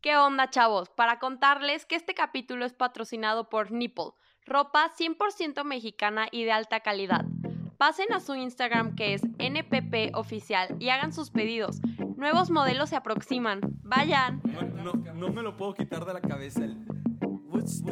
¿Qué onda, chavos? Para contarles que este capítulo es patrocinado por Nipple, ropa 100% mexicana y de alta calidad. Pasen a su Instagram que es NPP Oficial y hagan sus pedidos. Nuevos modelos se aproximan. Vayan. No, no, no me lo puedo quitar de la cabeza. El... What's?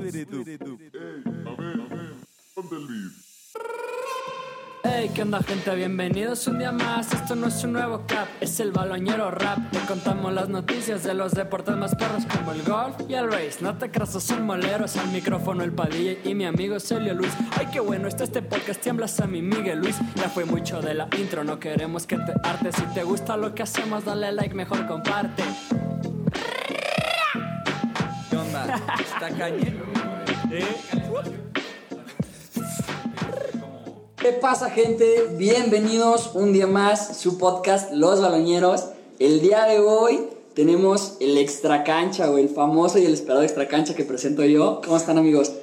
Hey, ¿qué onda gente? Bienvenidos un día más. Esto no es un nuevo cap, es el baloñero rap. Te contamos las noticias de los deportes más perros como el golf y el race. No te creas, son moleros. Al micrófono el Padilla y mi amigo Celio Luis. Ay, qué bueno, está este podcast. Tiemblas a mi Miguel Luis. Ya fue mucho de la intro, no queremos que te arte. Si te gusta lo que hacemos, dale like, mejor comparte. ¿Qué onda? ¿Está cañero? ¿Eh? ¿Qué pasa gente? Bienvenidos un día más su podcast Los Baloñeros. El día de hoy tenemos el extra cancha o el famoso y el esperado extra cancha que presento yo. ¿Cómo están amigos?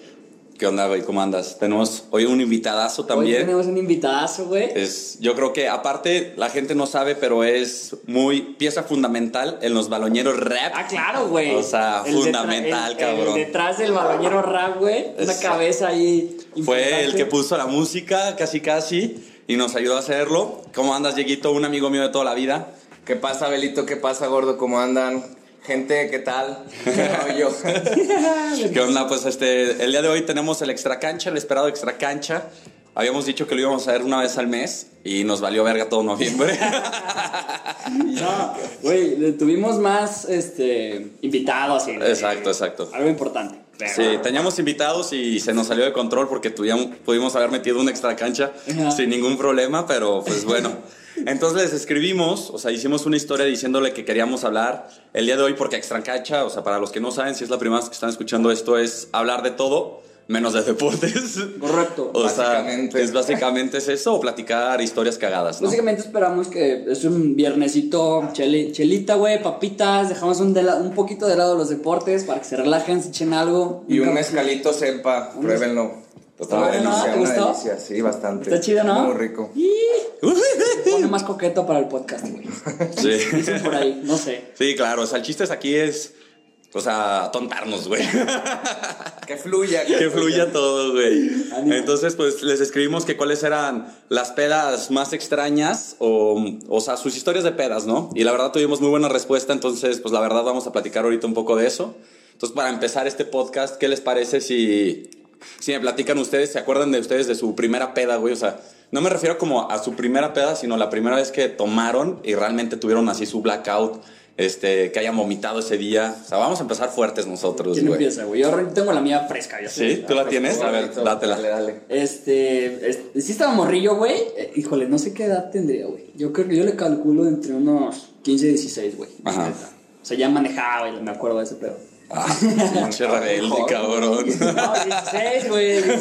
¿Qué onda, güey? ¿Cómo andas? Tenemos hoy un invitadazo Hoy también. tenemos un invitadazo, güey. Es, yo creo que aparte la gente no sabe, pero es muy pieza fundamental en los baloñeros rap. Ah, claro, güey. O sea, El fundamental, el- cabrón. El detrás del baloñero rap, güey. Una Es- cabeza ahí. Fue el que puso la música, casi casi, y nos ayudó a hacerlo. ¿Cómo andas, Dieguito? Un amigo mío de toda la vida. ¿Qué pasa, Belito? ¿Qué pasa, gordo? ¿Cómo andan? Gente, ¿qué tal? ¿Qué onda? Pues este, el día de hoy tenemos el extra cancha, el esperado extra cancha. Habíamos dicho que lo íbamos a hacer una vez al mes y nos valió verga todo noviembre. No, güey, tuvimos más este, invitados. y- Exacto, exacto. Algo importante. Pero- Sí, teníamos invitados y se nos salió de control porque tuvimos, pudimos haber metido una extra cancha sin ningún problema, pero pues bueno. Entonces les escribimos, o sea, hicimos una historia diciéndole que queríamos hablar el día de hoy porque extra cancha, o sea, para los que no saben, si es la primera vez que están escuchando esto, es hablar de todo menos de deportes. Correcto. O sea, Básicamente. es básicamente es eso o platicar historias cagadas, ¿no? Básicamente esperamos que es un viernesito, cheli- chelita, güey, papitas, dejamos un, de la- un poquito de lado los deportes para que se relajen, se echen algo. Y un mezcalito sepa, pruébenlo. ¿Está bueno, no? ¿Te una gustó? delicia, sí, bastante. Está chido, ¿no? Muy rico. Se pone más coqueto para el podcast, güey. Sí. Dicen por ahí, no sé. Sí, claro, o sea, el chiste es aquí es, o sea, tontarnos, güey. Que fluya. que fluya todo, güey. Entonces, pues les escribimos que cuáles eran las pedas más extrañas o, o sea, sus historias de pedas, ¿no? Y la verdad tuvimos muy buena respuesta, entonces, pues la verdad vamos a platicar ahorita un poco de eso. Entonces, para empezar este podcast, ¿qué les parece si, si me platican ustedes, se acuerdan de ustedes de su primera peda, güey? O sea, no me refiero como a su primera peda, sino la primera vez que tomaron y realmente tuvieron así su blackout, este, que hayan vomitado ese día. O sea, vamos a empezar fuertes nosotros, ¿Quién güey. empieza, güey? Yo tengo la mía fresca, sé. ¿Sí? ¿Tú la tienes? A ver, dátela. Dale, dale. Este, este, sí estaba morrillo, güey. Eh, híjole, no sé qué edad tendría, güey. Yo creo que yo le calculo entre unos 15 y 16, güey. Ajá. O sea, ya manejaba y me acuerdo de ese pedo. Ah, pinche rebelde, cabrón. No, 16, güey, 16,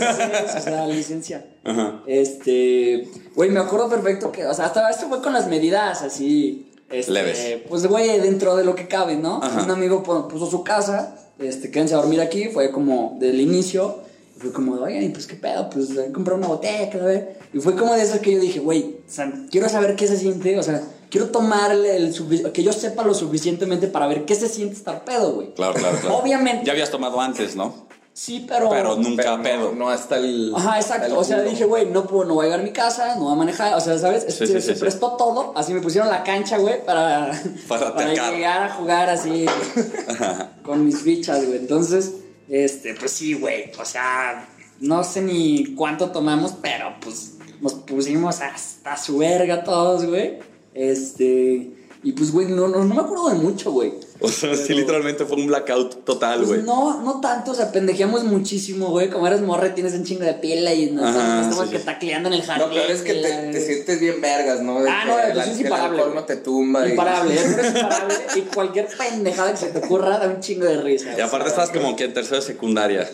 o sea, licencia. Ajá. Este, güey, me acuerdo perfecto que, o sea, hasta esto fue con las medidas así. Este, Leves. Pues, güey, dentro de lo que cabe, ¿no? Ajá. Un amigo pu- puso su casa, este, quédense a dormir aquí, fue como del inicio. y Fue como, oigan, pues qué pedo, pues comprar una botella, cada vez. Y fue como de esas que yo dije, güey, o sea, quiero saber qué se siente, o sea, quiero tomarle el que yo sepa lo suficientemente para ver qué se siente estar pedo, güey. Claro, claro, claro. Obviamente. Ya habías tomado antes, ¿no? Sí, pero. Pero nunca Pero pedo. No, no hasta el. Ajá, exacto. el O sea, culo. dije, güey, no puedo, no voy a llegar a mi casa, no voy a manejar. O sea, ¿sabes? Sí, se sí, se sí, sí. prestó todo. Así me pusieron la cancha, güey, para, Para atacar. llegar a jugar así con mis fichas, güey. Entonces, este, pues sí, güey. O sea, no sé ni cuánto tomamos, pero pues nos pusimos hasta su verga todos, güey. Este. Y pues, güey, no, no, no me acuerdo de mucho, güey. O sea, sí, literalmente fue un blackout total, Pues güey. no, no tanto, o sea, pendejeamos muchísimo, güey. Como eres morre, tienes un chingo de pila y nos Ajá, estamos sí, sí. que tacleando en el jardín. Lo peor es que y te, la- te sientes bien vergas, ¿no? De Ah, que no, el- eso es que el imparable, no te tumba. y- Imparable, eso es imparable. y cualquier pendejada que se te ocurra da un chingo de risa. Y aparte estabas como que en tercero de secundaria.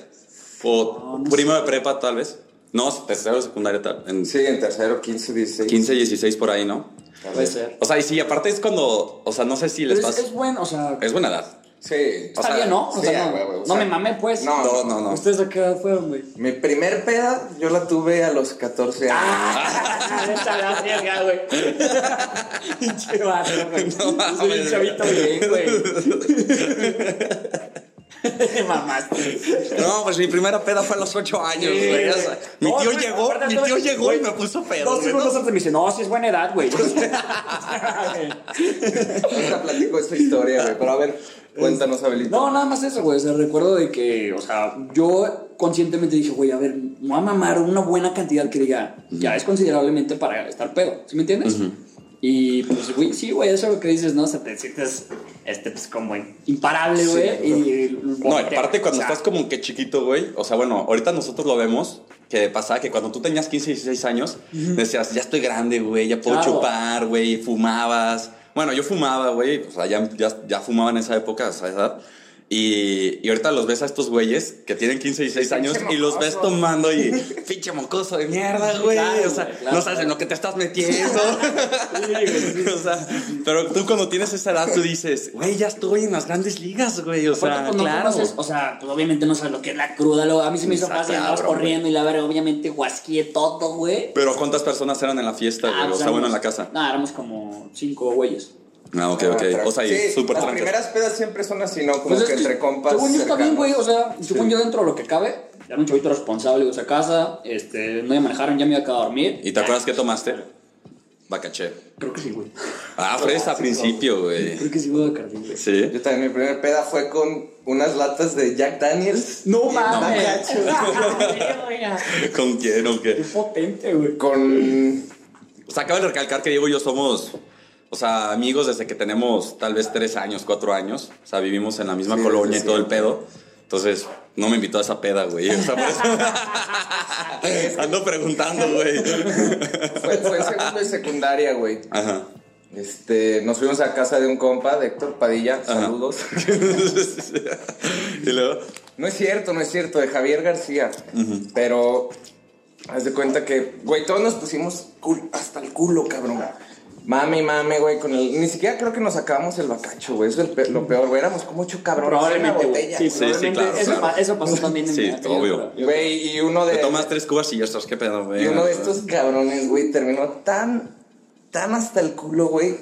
O No, no primero de prepa, tal vez. No, tercero de secundaria, tal. En Sí, en tercero, 15, 16. 15, 16 por ahí, ¿no? Puede ser. O sea, y sí, aparte es cuando. O sea, no sé si les Pero es, pasa. es bueno, o sea, Es buena edad. Sí. está sea, bien, ¿no? O sí, sea, no, huevo, o no sea, me mamé, pues. no, No, no, no. ¿Ustedes a qué edad fueron, güey? Mi primer peda, yo la tuve a los 14 años. Ah, esa edad verga, güey. Pinche vato, güey. No mames. Soy un chavito bien, güey. No, pues mi primera peda fue a los ocho años, Sí, güey. O güey. sea, mi No, tío llegó, mi tío llegó y me puso pedo. Dos segundos antes me dice, no, sí es buena edad, güey. Ahorita platico esa historia, güey. Pero a ver, cuéntanos, Abelito. No, nada más eso, güey. O sea, recuerdo de que, o sea, yo conscientemente dije, güey, a ver, me voy a mamar una buena cantidad que diga, ya es considerablemente para estar pedo. ¿Sí me entiendes? Y pues, güey, sí, güey, eso es lo que dices, ¿no? O sea, te sientes, este, pues, como imparable, güey. y No, aparte cuando o sea, estás como que chiquito, güey. O sea, bueno, ahorita nosotros lo vemos. Que pasaba que cuando tú tenías 15, 16 años, decías, ya estoy grande, güey, ya puedo Claro. chupar, güey, fumabas. Bueno, yo fumaba, güey, o sea, ya, ya, ya fumaba en esa época, a esa edad. Y, y ahorita los ves a estos güeyes que tienen 15 y 16 años y los ves tomando y pinche mocoso de mierda, güey. Claro, o sea, güey, claro. no sabes en lo que te estás metiendo. o sea, pero tú cuando tienes esa edad, tú dices, güey, ya estoy en las grandes ligas, güey. O sea, claro. conoces, o sea, pues obviamente no sabes lo que es la cruda. Luego, a mí se me hizo Está fácil, andabas güey. corriendo y la verdad, obviamente, guasqué todo, güey. Pero ¿cuántas personas eran en la fiesta, güey? Ah, o pues, sea, bueno, en la casa. No, éramos como cinco güeyes. Ah, ok, Ah, ok. O sea, y sí, súper Las primeras pedas siempre son así, ¿no? Como Pues es que entre compas. Según yo está bien, cercanos. güey. O sea, según yo dentro de lo que cabe, ya era un chavito responsable, o sea, casa, este, no me manejaron, ya me iba a quedar a dormir. ¿Y te acuerdas qué tomaste? Bacaché. Creo que sí, güey. Ah, fue ese a principio, güey. Creo que sí, güey, Bacardí, güey. Sí. Yo también, mi primera peda fue con unas latas de Jack Daniels. No mames. gacho. ¿Con quién o Qué qué? potente, güey. Con. O sea, acaba de recalcar que Diego y yo somos, o sea, amigos desde que tenemos tal vez tres años, cuatro años. O sea, vivimos en la misma Sí, colonia sí, y todo sí. el pedo. Entonces, no me invitó a esa peda, güey. O sea, por eso. Ando preguntando, güey. Fue, fue en segundo de secundaria, güey. Ajá. Este, nos fuimos a casa de un compa, de Héctor Padilla. Ajá. Saludos. y luego. No es cierto, no es cierto, de Javier García. Pero haz de cuenta que, güey, todos nos pusimos cul- hasta el culo, cabrón. Mame, mame, güey, con el. Ni siquiera creo que nos acabamos el bacacho, güey. Eso es el pe- lo peor, güey. Éramos como ocho cabrones. en Probablemente, una güey. botella, Sí, sí, claro, eso, claro. pa- eso pasó también en Sí, obvio. Güey, y uno de. Te tomas tres cubas y ya estás, ¿qué pedo, güey? Y uno de estos cabrones, güey, terminó tan, tan hasta el culo, güey,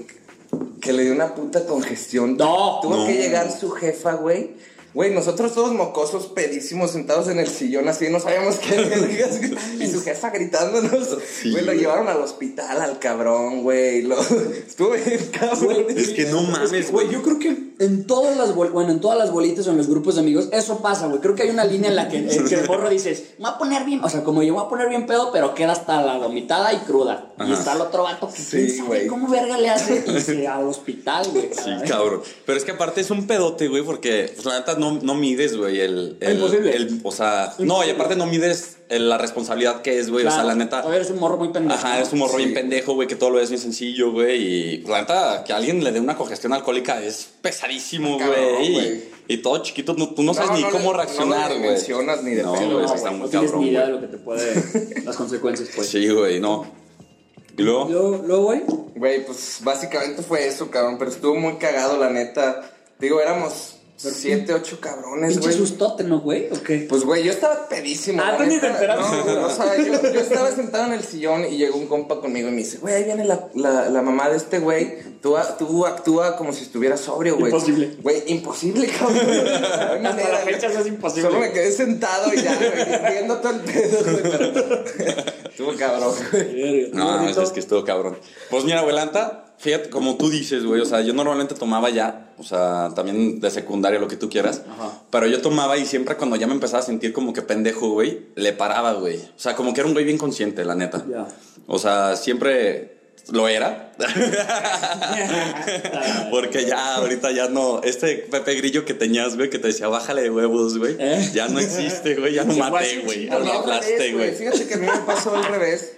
que le dio una puta congestión. No. Tuvo No. que llegar su jefa, güey. Güey, nosotros todos mocosos, pedísimos, sentados en el sillón así, no sabíamos qué. Y su jefa gritándonos. Sí, güey, lo güey. llevaron al hospital al cabrón, güey. Lo... Estuvo bien cabrón. Es que no Es que, mames, güey, yo creo que en todas las bol- bueno, en todas las bolitas o en los grupos de amigos, eso pasa, güey. Creo que hay una línea en la que, en que el morro dices, me voy a poner bien, o sea, como yo me voy a poner bien pedo, pero queda hasta la vomitada y cruda. Y está el otro vato que Sí, sabe güey. cómo verga le hace y se al hospital, güey. Sí, cabrón. Pero es que aparte es un pedote, güey, porque pues, la neta no, no mides, güey, el, el- Imposible. el- O sea, no, y aparte no mides el- la responsabilidad que es, güey. O sea, la neta. todavía eres un morro muy pendejo. Ajá, es un morro Sí. bien pendejo, güey, que todo lo es bien sencillo, güey. Y la neta, que alguien le dé una congestión alcohólica es pesadísimo, Cabrón, güey. Y, y todo chiquito, no- tú no sabes No, ni no cómo le- no reaccionar, güey. dimensionas ni de no, pedo, güey, no, está no muy tienes ni idea de lo que te puede. las consecuencias, pues. Sí, güey, no. Y luego. Luego, luego, güey. Güey, pues básicamente fue eso, cabrón. Pero estuvo muy cagado, la neta. Digo, éramos siete, ocho cabrones, Pinche güey. sustote, ¿no, güey? ¿O qué? Pues, güey, yo estaba pedísimo. Ah, tú ni te enteraste. No, güey, o sea, yo, yo estaba sentado en el sillón y llegó un compa conmigo y me dice, güey, ahí viene la, la, la mamá de este güey. Tú, tú actúa como si estuviera sobrio, güey. Imposible. Güey, imposible, cabrón. No Hasta manera, la fecha eso es imposible. Solo me quedé sentado y ya, güey, viendo todo el pedo, güey. pero- Estuvo cabrón, güey. No, es, es que estuvo cabrón. Pues mira, abuelanta, fíjate, como tú dices, güey, o sea, yo normalmente tomaba ya, o sea, también de secundaria, lo que tú quieras, Ajá. pero yo tomaba y siempre cuando ya me empezaba a sentir como que pendejo, güey, le paraba, güey. O sea, como que era un güey bien consciente, la neta. Ya. O sea, siempre lo era. Porque ya, ahorita ya no. Este Pepe Grillo que tenías, güey, que te decía, bájale de huevos, güey. ¿Eh? Ya no existe, güey. Ya fue maté, güey. Ya A lo mí al aplaste, revés, güey. Fíjate que a mí me pasó al revés.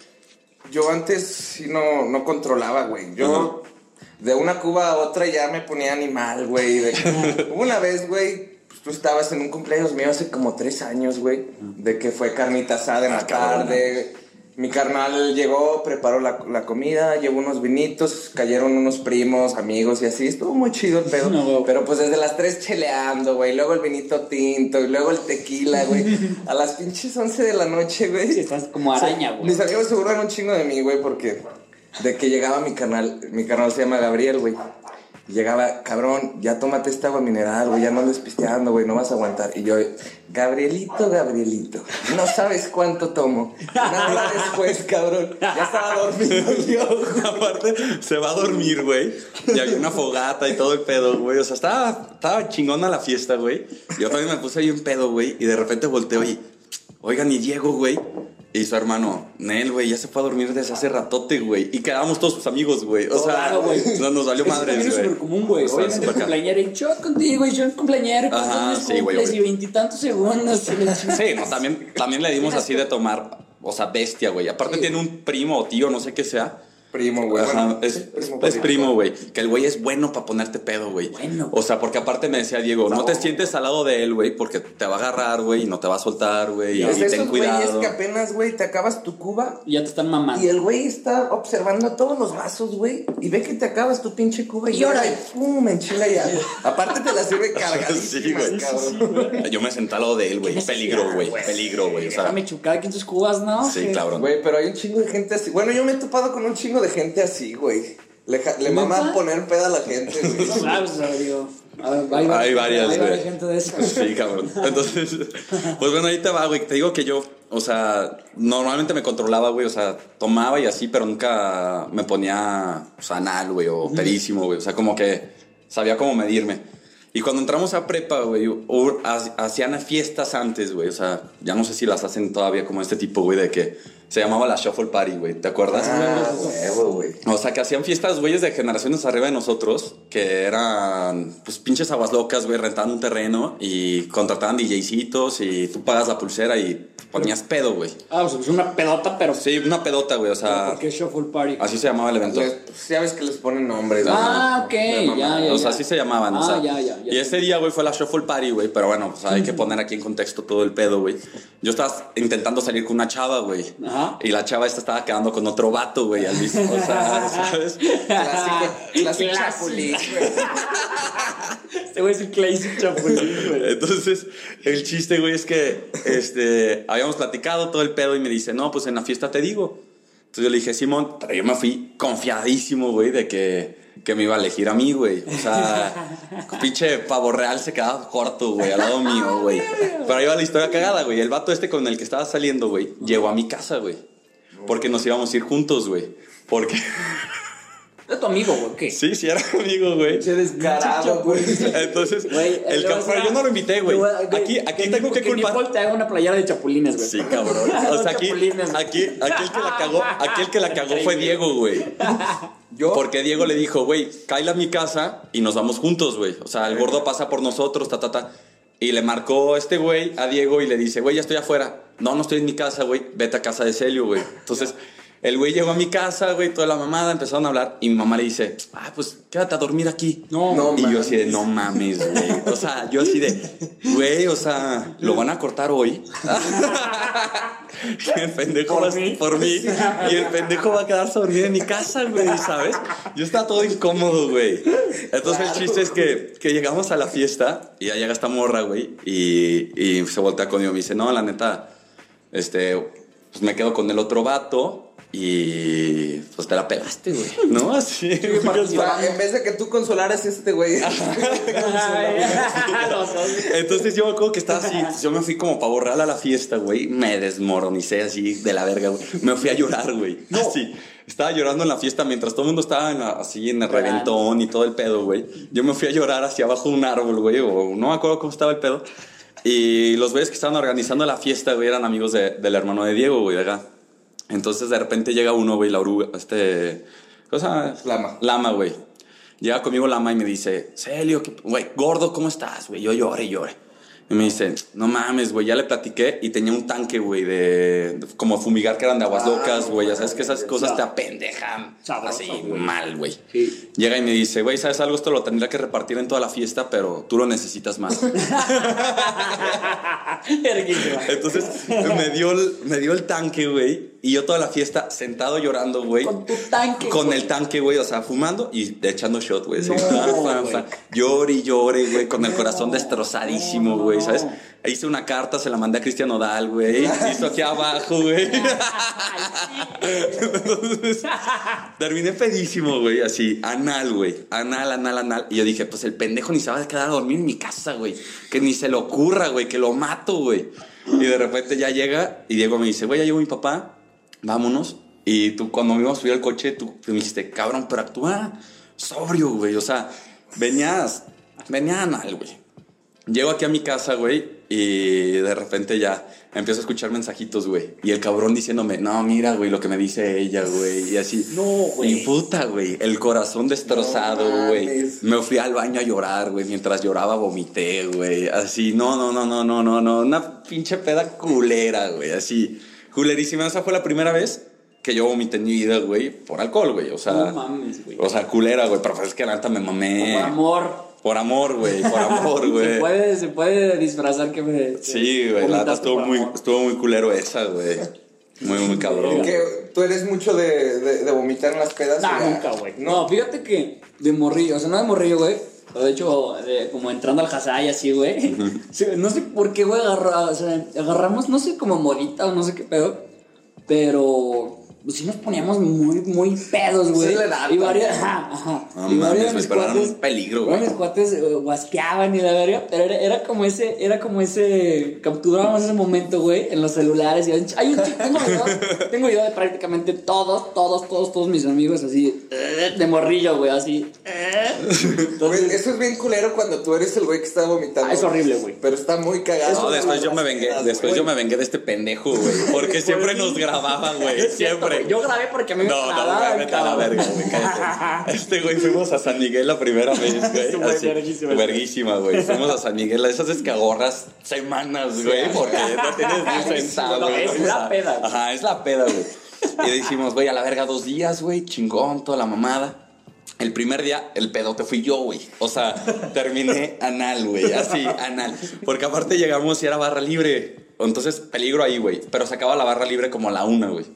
Yo antes sí no, no controlaba, güey. Yo de una cuba a otra ya me ponía animal, güey. Una vez, güey, pues tú estabas en un cumpleaños mío hace como tres años, güey. De que fue carnita asada en la tarde. Mi carnal llegó, preparó la, la comida, llevó unos vinitos, cayeron unos primos, amigos y así. Estuvo muy chido el pedo. No. Pero pues desde las tres cheleando, güey. Luego el vinito tinto y luego el tequila, güey. A las pinches 11 de la noche, güey. Sí, estás como araña, güey. Mis amigos se burlan un chingo de mí, güey, porque de que llegaba mi canal, mi canal se llama Gabriel, güey. Llegaba, cabrón, ya tómate esta agua mineral, güey, ya no andes pisteando, güey, no vas a aguantar. Y yo, Gabrielito, Gabrielito, no sabes cuánto tomo. Hora después, cabrón, ya estaba dormido yo. Aparte, se va a dormir, güey. Y había una fogata y todo el pedo, güey. O sea, estaba, estaba chingona la fiesta, güey. Yo también me puse ahí un pedo, güey. Y de repente volteo y, oigan, y Diego, güey. Y su hermano, Nel, güey, ya se fue a dormir desde hace ratote, güey. Y quedábamos todos sus amigos, güey. O sea, Claro, no nos valió también es súper común, güey. Obviamente acá. cumpleañero y shot contigo y shot cumpleañero. Ajá, sí, güey, y veintitantos segundos. Sí, no, también, también le dimos así de tomar, o sea, bestia, güey. Aparte tiene un primo o tío, no sé qué sea. Primo, güey. Ajá, bueno, es, sí, es- es primo, güey. Que el güey es bueno para ponerte pedo, güey. Bueno. O sea, porque aparte me decía Diego, no te sientes al lado de él, güey, porque te va a agarrar, güey, y no te va a soltar, güey. Y, Es y esos ten cuidado. que apenas, güey, te acabas tu cuba Y ya te están mamando. y el güey está observando todos los vasos, güey, y ve que te acabas tu pinche cuba y llora y pum, enchila ya. Aparte te la sirve cargadísima, Sí, güey. cabrón. Yo me senté al lado de él, güey. ¿Qué Peligro, güey. Peligro, güey. O sea, Déjame chucar aquí en tus cubas, ¿no? sí, cabrón. Güey, pero hay un chingo de gente así. Bueno, yo me he topado con un chingo de gente así, güey. Le, le mama poner peda a la gente, güey. Claro, digo. Hay, Hay varias, güey. gente de eso. Sí, cabrón. Entonces, pues bueno, ahí te va, güey. Te digo que yo, o sea, normalmente me controlaba, güey. O sea, tomaba y así, pero nunca me ponía, o sea, anal, güey, o pedísimo, güey. O sea, como que sabía cómo medirme. Y cuando entramos a prepa, güey, hacían fiestas antes, güey. O sea, ya no sé si las hacen todavía como este tipo, güey, de que se llamaba la Shuffle Party, güey. ¿Te acuerdas? Ah, huevo, güey. O sea, que hacían fiestas, güeyes, de generaciones arriba de nosotros, que eran, pues, pinches aguas locas, güey, rentaban un terreno y contrataban DJcitos y tú pagas la pulsera y ponías pedo, güey. Ah, pues es una pedota, pero. Sí, una pedota, güey, o sea, ¿Por qué Shuffle Party? así se llamaba el evento. Les- pues, ya ves que les ponen nombres. Ah, ¿no? ok, ya, ya. O sea, así se llamaban, o Ah, sea. ya, ya, ya. Y ese día, güey, fue la Shuffle Party, güey. Pero bueno, pues hay que poner aquí en contexto todo el pedo, güey. Yo estaba intentando salir con una chava, güey. Ajá. Y la chava esta estaba quedando con otro vato, güey, al mismo. O sea, ¿sabes? Clásico, clásico Clásico. chapulín, güey. Este güey es el Clay Chapulín, güey. Entonces, el chiste, güey, es que este, habíamos platicado todo el pedo y me dice, no, pues en la fiesta te digo. Entonces yo le dije, Simón, pero yo me fui confiadísimo, güey, de que, que me iba a elegir a mí, güey. O sea, pinche pavo real se quedaba corto, güey, al lado mío, güey. Pero ahí va la historia cagada, güey. El vato este con el que estaba saliendo, güey, llegó a mi casa, güey. Porque nos íbamos a ir juntos, güey. Porque, Es tu amigo, güey, ¿qué? sí, sí, era amigo, güey. Qué descarado, güey. Entonces, Güey, el cabrón, yo no lo invité, güey. Aquí, aquí tengo que que culpar. Nicole te haga una playera de chapulines, güey. Sí, cabrón. O sea, aquí, aquí, aquí el que la cagó, aquí el que la cagó fue Diego, güey. Yo, Porque Diego le dijo, güey, cállate a mi casa y nos vamos juntos, güey. O sea, el gordo pasa por nosotros, ta, ta, ta. Y le marcó este güey a Diego y le dice, güey, ya estoy afuera. No, no estoy en mi casa, güey. Vete a casa de Celio, güey. Entonces, el güey llegó a mi casa, güey, toda la mamada, empezaron a hablar. Y mi mamá le dice, ah, pues quédate a dormir aquí. No, No, y yo así de, no mames, güey. O sea, yo así de, güey, o sea, ¿lo van a cortar hoy? y el pendejo Por va mí. por mí. Y el pendejo va a quedarse a dormir en mi casa, güey, ¿sabes? Yo estaba todo incómodo, güey. Entonces el chiste es que, que llegamos a la fiesta y ya llega esta morra, güey, y, y se voltea conmigo y me dice, no, la neta, este, pues me quedo con el otro vato. Y pues te la pelaste, güey. ¿No? Así. para- en vez de que tú consolaras a este güey. Entonces yo me acuerdo que estaba así, yo me fui como pavo real a la fiesta, güey, me desmoronicé así de la verga, güey. Me fui a llorar, güey. Así. Estaba llorando en la fiesta mientras todo el mundo estaba en la- así en el reventón y todo el pedo, güey. Yo me fui a llorar hacia abajo de un árbol, güey, o no me acuerdo cómo estaba el pedo. Y los güeyes que estaban organizando la fiesta, güey, eran amigos de- del hermano de Diego, güey, de acá. Entonces de repente llega uno, güey, la oruga, este... Cosa, Lama. Lama, güey. Llega conmigo Lama y me dice, Celio, ¿qué- güey, gordo, ¿cómo estás, güey? Yo lloré, lloré. Y me dice, no mames, güey, ya le platiqué y tenía un tanque, güey, de, de- como fumigar que eran de aguas locas, güey. Ya sabes que esas cosas te apendejan. Así, mal, güey. Sí. Llega y me dice, güey, ¿sabes algo? Esto lo tendría que repartir en toda la fiesta, pero tú lo necesitas más. Entonces me dio, el, me dio el tanque, güey. Y yo toda la fiesta sentado llorando, güey. Con tu tanque, Con güey. el tanque, güey, o sea, fumando y echando shot, güey. No, fan, güey. fan. Llore y llore, güey, con el corazón destrozadísimo, no, güey. ¿sabes? Hice una carta, se la mandé a Cristian Odal, güey. Hizo aquí abajo, güey. Entonces, terminé pedísimo, güey, así, anal, güey. Anal, anal, anal. Y yo dije, pues el pendejo ni se va a quedar a dormir en mi casa, güey. Que ni se le ocurra, güey, que lo mato, güey. Y de repente ya llega y Diego me dice, güey, ya llegó mi papá, vámonos. Y tú, cuando me íbamos a subir al coche, tú me dijiste, cabrón, pero actúa sobrio, güey. O sea, venías, venía anal, güey. Llego aquí a mi casa, güey, y de repente ya empiezo a escuchar mensajitos, güey. Y el cabrón diciéndome, no, mira, güey, lo que me dice ella, güey. Y así. No, güey. Y puta, güey. El corazón destrozado, güey. me fui al baño a llorar, güey. Mientras lloraba, vomité, güey. Así, no, no, no, no, no, no, no. Una pinche peda culera, güey. Así, culerísima. Esa fue la primera vez que yo vomité en mi vida, güey, por alcohol, güey. O sea, No mames, güey. o sea, culera, güey. Pero pues es que la neta me mamé. Por amor. Por amor, güey. Por amor, Se güey. puede, se puede disfrazar que me. Sí, güey, la neta estuvo muy, amor. estuvo muy culero esa, güey. Muy, muy cabrón. Que tú eres mucho de, de, de vomitar en las pedas. Nah, nunca, güey. No, fíjate que de morrillo, o sea, no de morrillo, güey. De hecho, de- como entrando al Hasai así, güey. No sé por qué, güey, agarra- o sea, agarramos, no sé, como morita o no sé qué pedo. Pero pues, sí nos poníamos muy, muy pedos, güey. Sí, la edad, y varias, güey. ajá, ajá. No y varios mames, de mis cuates- un peligro, varios güey. mis cuates eh, guasqueaban y la verga. Pero era, era como ese, era como ese, capturábamos ese momento, güey, en los celulares. Y hay un chico, tengo video, tengo video de prácticamente todos, todos, todos, todos mis amigos así, eh, de morrillo, güey, así. eh. Eso es bien culero cuando tú eres el güey que está vomitando. Ah, es horrible, güey. Pero está muy cagado. No, después yo me vengué, después yo me vengué de este pendejo, güey. Porque siempre nos grababa, güey. Siempre. Yo grabé porque a mí me No, no, güey, vete a la verga, güey, cállate. Este güey fuimos a San Miguel la primera vez, güey. Estuvo así, verguísima. verguísima, güey. Fuimos a San Miguel, esas es que ahorras semanas, güey, porque no tienes ni centavo. Güey, es la peda, güey. Ajá, es la peda, güey. Y dijimos, güey, a la verga dos días, güey, chingón, toda la mamada. El primer día, el pedote fui yo, güey. O sea, terminé anal, güey. Así, anal. Porque aparte llegamos y era barra libre. Entonces, peligro ahí, güey. Pero se acaba la barra libre como a la una, güey.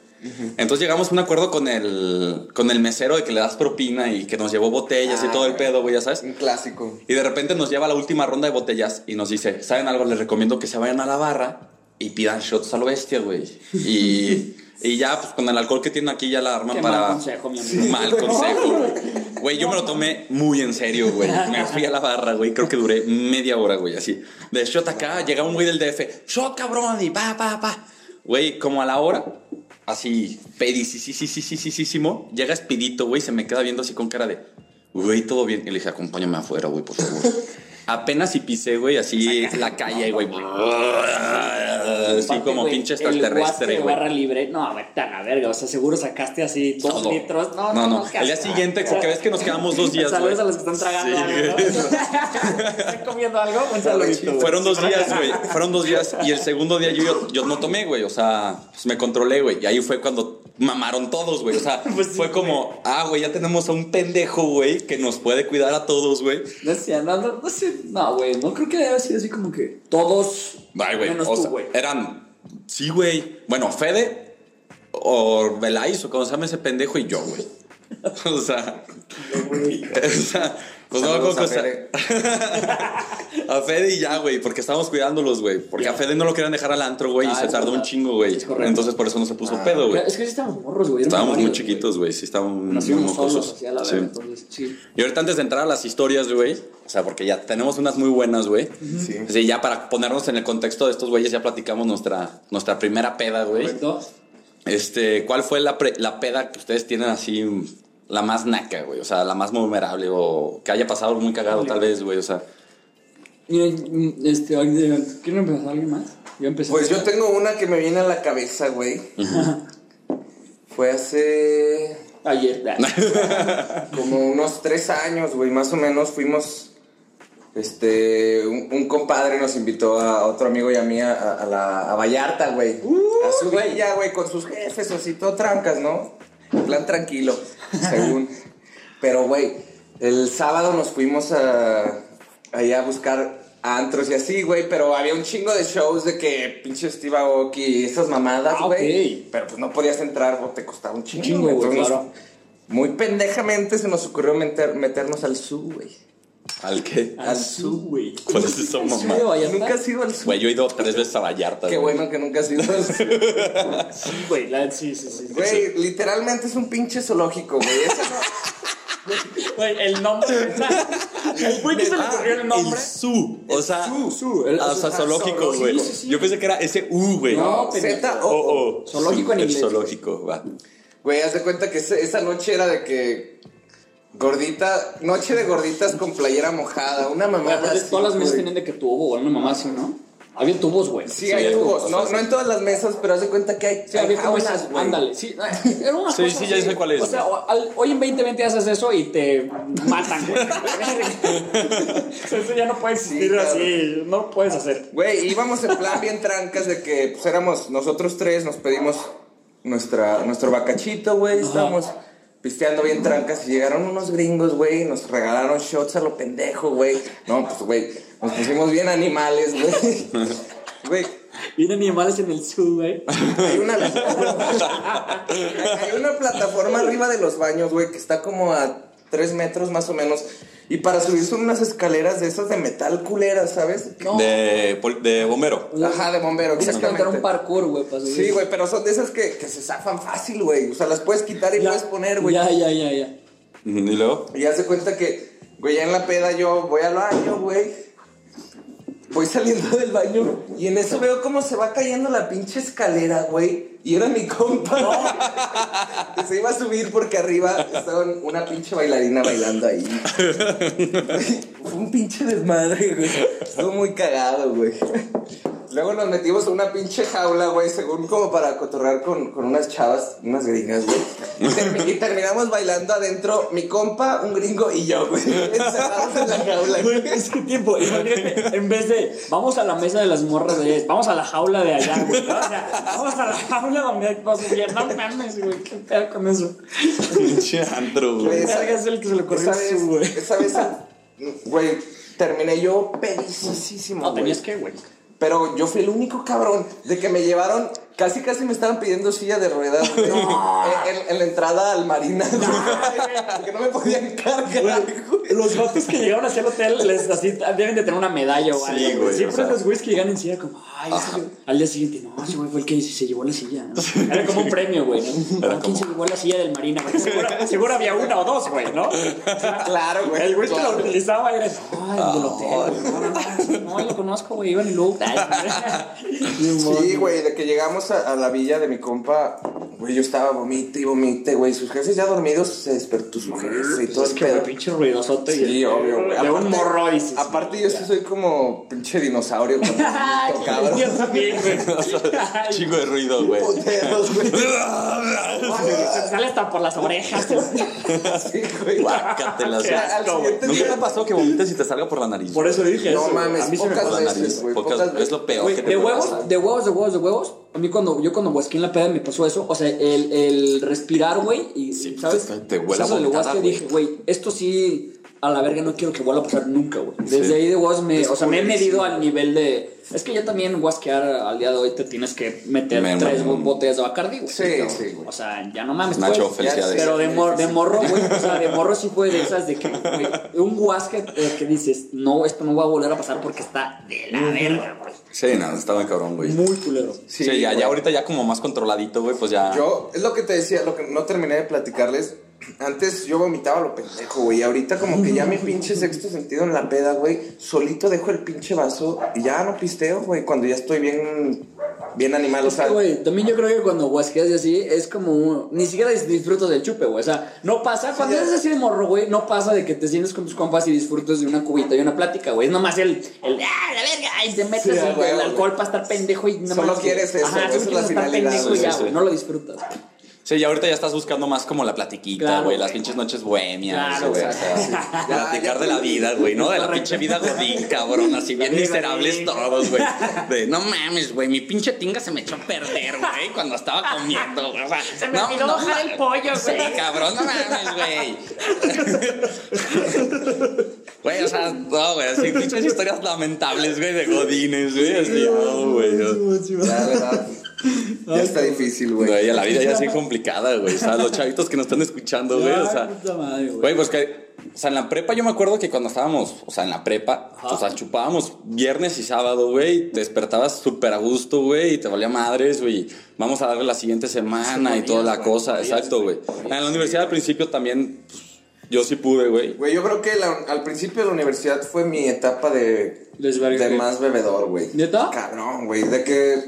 Entonces llegamos a un acuerdo con el, con el mesero de que le das propina y que nos llevó botellas y Ah, todo el pedo, güey, ya sabes. Un clásico. Y de repente nos lleva a la última ronda de botellas y nos dice, ¿saben algo? Les recomiendo que se vayan a la barra y pidan shots a lo bestia, güey. Y, y ya, pues con el alcohol que tienen aquí ya la arman Qué para... mal consejo, mi amigo. Mal consejo, güey. Güey, yo me lo tomé muy en serio, güey. Me fui a la barra, güey. Creo que duré media hora, güey, así. De shot acá, llega un güey del DF. Shot, cabrón, y pa, pa, pa. Güey, como a la hora, así, pedicísimo. Llega Espidito, güey, se me queda viendo así con cara de, güey, todo bien. Y le dije, acompáñame afuera, güey, por favor. Apenas y pisé, güey, así la calle, güey. Así como güey, pinche extraterrestre, güey. barra libre, no, vete a la verga. O sea, seguro sacaste así dos Todo. litros. No, No, no, no. El día siguiente, porque ves que nos quedamos dos días, Saludos güey. a los que están tragando Sí, algo, ¿no? güey. ¿Están comiendo algo? Un saludito. güey. Fueron dos días, güey. Fueron dos días. Y el segundo día yo, no tomé, güey. O sea, pues me controlé, güey. Y ahí fue cuando mamaron todos, güey. O sea, Pues sí, fue como, ah, güey, ya tenemos a un pendejo, güey, que nos puede cuidar a todos, güey. No sé, no, no, no sé. No, güey, no creo que haya sido así como que todos. Ay, güey. Menos o tú, sea, güey. eran, sí, güey. Bueno, Fede o Belais o como se llama ese pendejo y yo, güey. O sea, o sea, pues no me acuerdo a Fede. Y ya, güey, porque estábamos cuidándolos, güey. Porque a Fede no lo querían dejar al antro, güey, y Ah, se tardó un chingo, güey. Entonces por eso no se puso pedo, güey. Es que sí estábamos morros, güey. Estábamos muy chiquitos, güey. Sí, estábamos muy, mocosos. Sí. sí. Y ahorita antes de entrar a las historias, güey, o sea, porque ya tenemos unas muy buenas, güey. Sí. Sí, ya para ponernos en el contexto de estos güeyes, ya platicamos nuestra, nuestra primera peda, güey. ¿Correcto? Este, ¿cuál fue la, pre- la peda que ustedes tienen así, la más naca, güey? O sea, la más memorable o que haya pasado algo muy cagado, tal vez, güey. O sea, Miren, este, ¿quieren empezar alguien más? Yo empecé. Pues yo tengo una que me viene a la cabeza, güey. Fue hace Ayer. como unos tres años, güey, más o menos. Fuimos, este, un, un compadre nos invitó a otro amigo y a mí a, a la, a Vallarta, güey. a su villa, güey, con sus jefes, así, todo trancas, ¿no? En plan tranquilo, según. Pero, güey, el sábado nos fuimos a, allá a buscar antros y así, güey, pero había un chingo de shows de que pinche Steve Aoki y esas mamadas, Ah, güey. ok. Pero pues no podías entrar o te costaba un chingo. chingo, güey, Entonces, claro. Muy pendejamente se nos ocurrió meter, meternos al zoo, güey. ¿Al qué? Al su, güey. ¿Cuál es esa. Nunca has ido al zoo. Güey, yo he ido tres veces a Vallarta. Qué güey. bueno que nunca has ido al zoo. Sí, güey, sí, sí, sí. Güey, literalmente es un pinche zoológico, güey. Esa no- Güey, el nombre. El güey que se le ocurrió el nombre. El su. O sea, Su, su, el- o sea, zoológico, sí, güey. sí, sí. Yo pensé que era ese U, güey. No, Z O, o o. Zoológico en El inglés. zoológico, va. Güey, haz de cuenta que esa noche era de que. Gordita, noche de gorditas con playera mojada, una así, todas las mesas tenían de que tubo o una mamá así, ¿no? Había tubos, güey. Sí, hay tubos, no, no en todas las mesas, pero haz de cuenta que hay, Sí, hay había jaulas, ándale, sí, era una Sí, cosa sí, ya sé cuál es, O sea, o- al- hoy en 2020 haces eso y te matan, güey. O sea, Eso ya no puede existir Sí, claro. así. No lo puedes hacer. Güey, íbamos en plan bien trancas de que pues éramos nosotros tres, nos pedimos nuestra, nuestro bacachito, güey, estábamos pisteando bien trancas y llegaron unos gringos, güey, y nos regalaron shots a lo pendejo, güey. No, pues, güey, nos pusimos bien animales, güey. Güey, Vienen animales en el zoo, güey. hay una, hay una plataforma arriba de los baños, güey, que está como a tres metros más o menos. Y para subir son unas escaleras de esas de metal culeras, ¿sabes? No. De, bombero. Ajá, de bombero, Tienes que un parkour, güey, para subir. Sí, güey, pero son de esas que, que se zafan fácil, güey. O sea, las puedes quitar y Ya, puedes poner, güey. Ya, ya, ya, ya. Y luego. Y haz de cuenta que, güey, ya en la peda yo voy al baño, güey. Voy saliendo del baño y en eso veo cómo se va cayendo la pinche escalera, güey. Y era mi compa. que se iba a subir porque arriba estaba una pinche bailarina bailando ahí. Fue un pinche desmadre, güey. Estuvo muy cagado, güey. Luego nos metimos a una pinche jaula, güey, según como para cotorrear con, con unas chavas, unas gringas, güey. Y, termi- y terminamos bailando adentro, mi compa, un gringo y yo, güey. Encerrados en la jaula, Güey, es que tiempo, imagínate, en vez de vamos a la mesa de las morras de allá, vamos a la jaula de allá, güey. ¿no? O sea, vamos a la jaula donde cosas bien, no mames, güey, qué pedo con eso. Pinche antro, Güey, esa- es el que se le ocurrió Esa eso, güey. vez, esa vez, güey, terminé yo pedicísimo, No, güey. tenías que, güey. Pero yo fui el único cabrón de que me llevaron, casi casi me estaban pidiendo silla de ruedas güey, en, en- en la entrada al marina. güey, Porque no me podían cargar. güey. Los vatos que llegaron hacia el hotel les así deben de tener una medalla o algo. Sí, güey, Siempre o sea. los güeyes que llegan en silla como, ay, ese güey". al día siguiente, no, ese güey fue el que se llevó la silla. ¿no? Era como un premio, güey, ¿no? Era ¿A ¿Quién como- se llevó la silla del marina? Porque seguro, seguro había una o dos, güey, ¿no? O sea, Claro, güey. El güey que lo utilizaba era, ay, el del hotel, güey. No, no, no, no, lo conozco, güey, iba en el look. Sí, güey, de que llegamos a, a la villa de mi compa, güey, yo estaba vomite y vomite, güey. Sus jefes ya dormidos, se despertó su jefe y todo Es el que, pedo. pinche ruidosote. Sí, y- obvio, güey. De un Aparte- morro, dices. Aparte, yo soy como pinche dinosaurio. tocaba. Yo también, güey. Chingo de ruido, güey. Puteros, güey. Sale hasta por las orejas. Sí, güey. Guácatelas. O sea, al siguiente ¿Nunca te pasado que vomites y te salga por la nariz? Por eso dije No eso. mames, a mí se me pocas Por la veces, nariz. güey, es lo peor Güey, que te de huevos, de huevos, de huevos, de huevos. A mí cuando yo cuando huesqué en la peda me pasó eso. O sea, el, el respirar, güey, y Sí, ¿sabes? te- huele a Eso huasque güey. dije, güey, esto sí a la verga no quiero que vuelva a pasar nunca, güey. Desde Sí. ahí de huevos me, o sea, me he medido al nivel de es que ya también huasquear al día de hoy te tienes que meter Me- tres me- botellas de Bacardi, güey. Sí, sí, güey. O sea, ya no mames, Nacho, pues, felicidades. Pero de, mor- de morro, güey, o sea, de morro sí fue de esas de que, güey, un huasque eh, que dices, no, esto no va a volver a pasar porque está de la verga, güey. Sí, no, está muy cabrón, güey. Muy culero. Sí, ya, güey. ya ahorita ya como más controladito, güey, pues ya. Yo, es lo que te decía, lo que no terminé de platicarles. Antes yo vomitaba lo pendejo, güey. Ahorita como que ya mi pinche sexto sentido en la peda, güey. Solito dejo el pinche vaso y ya no pisteo, güey. Cuando ya estoy bien, bien animal, o sea. güey, también yo creo que cuando huasqueas y así, es como. Ni siquiera dis- disfrutas del chupe, güey. O sea, no pasa. Cuando ya. eres así de morro, güey, no pasa de que te sientes con tus compas y disfrutas de una cubita y una plática, güey. Es nomás el. el ¡Ah, la verga! Y te metes Sí, el, güey, el güey. alcohol para estar pendejo y no Solo quieres eso, Ajá, es quieres la finalidad, pendejo güey, ya, güey. No lo disfrutas. Sí, ya ahorita ya estás buscando más como la platiquita, Claro, güey, las pinches noches bohemias, Claro, güey. o sea, Ya, platicar ya. de la vida, güey, ¿no? De la pinche vida godín, cabrón, así bien miserables todos, güey. De, no mames, güey, mi pinche tinga se me echó a perder, güey, cuando estaba comiendo, güey. O sea, Se me no, olvidó no bajar el pollo, Sí, güey. cabrón, no mames, güey. Güey, o sea, no, güey, así pinches historias lamentables, güey, de godines, güey, así, no, güey. no. Ya, ¿verdad? Ya está difícil, güey. Güey, la vida ya es bien complicada, güey. O sea, los chavitos que nos están escuchando, güey, o sea. Ay, puta madre, güey. Güey, pues que, o sea, en la prepa yo me acuerdo que cuando estábamos, o sea, en la prepa, o sea, chupábamos viernes y sábado, güey, te despertabas súper a gusto, güey, y te valía madres, güey. Vamos a darle la siguiente semana y toda la cosa, exacto, güey. En la universidad al principio también, pues, yo sí pude, güey. Güey, yo creo que la- al principio de la universidad fue mi etapa de, Desvergue. de más bebedor, güey. ¿Neta? Cabrón, güey. De que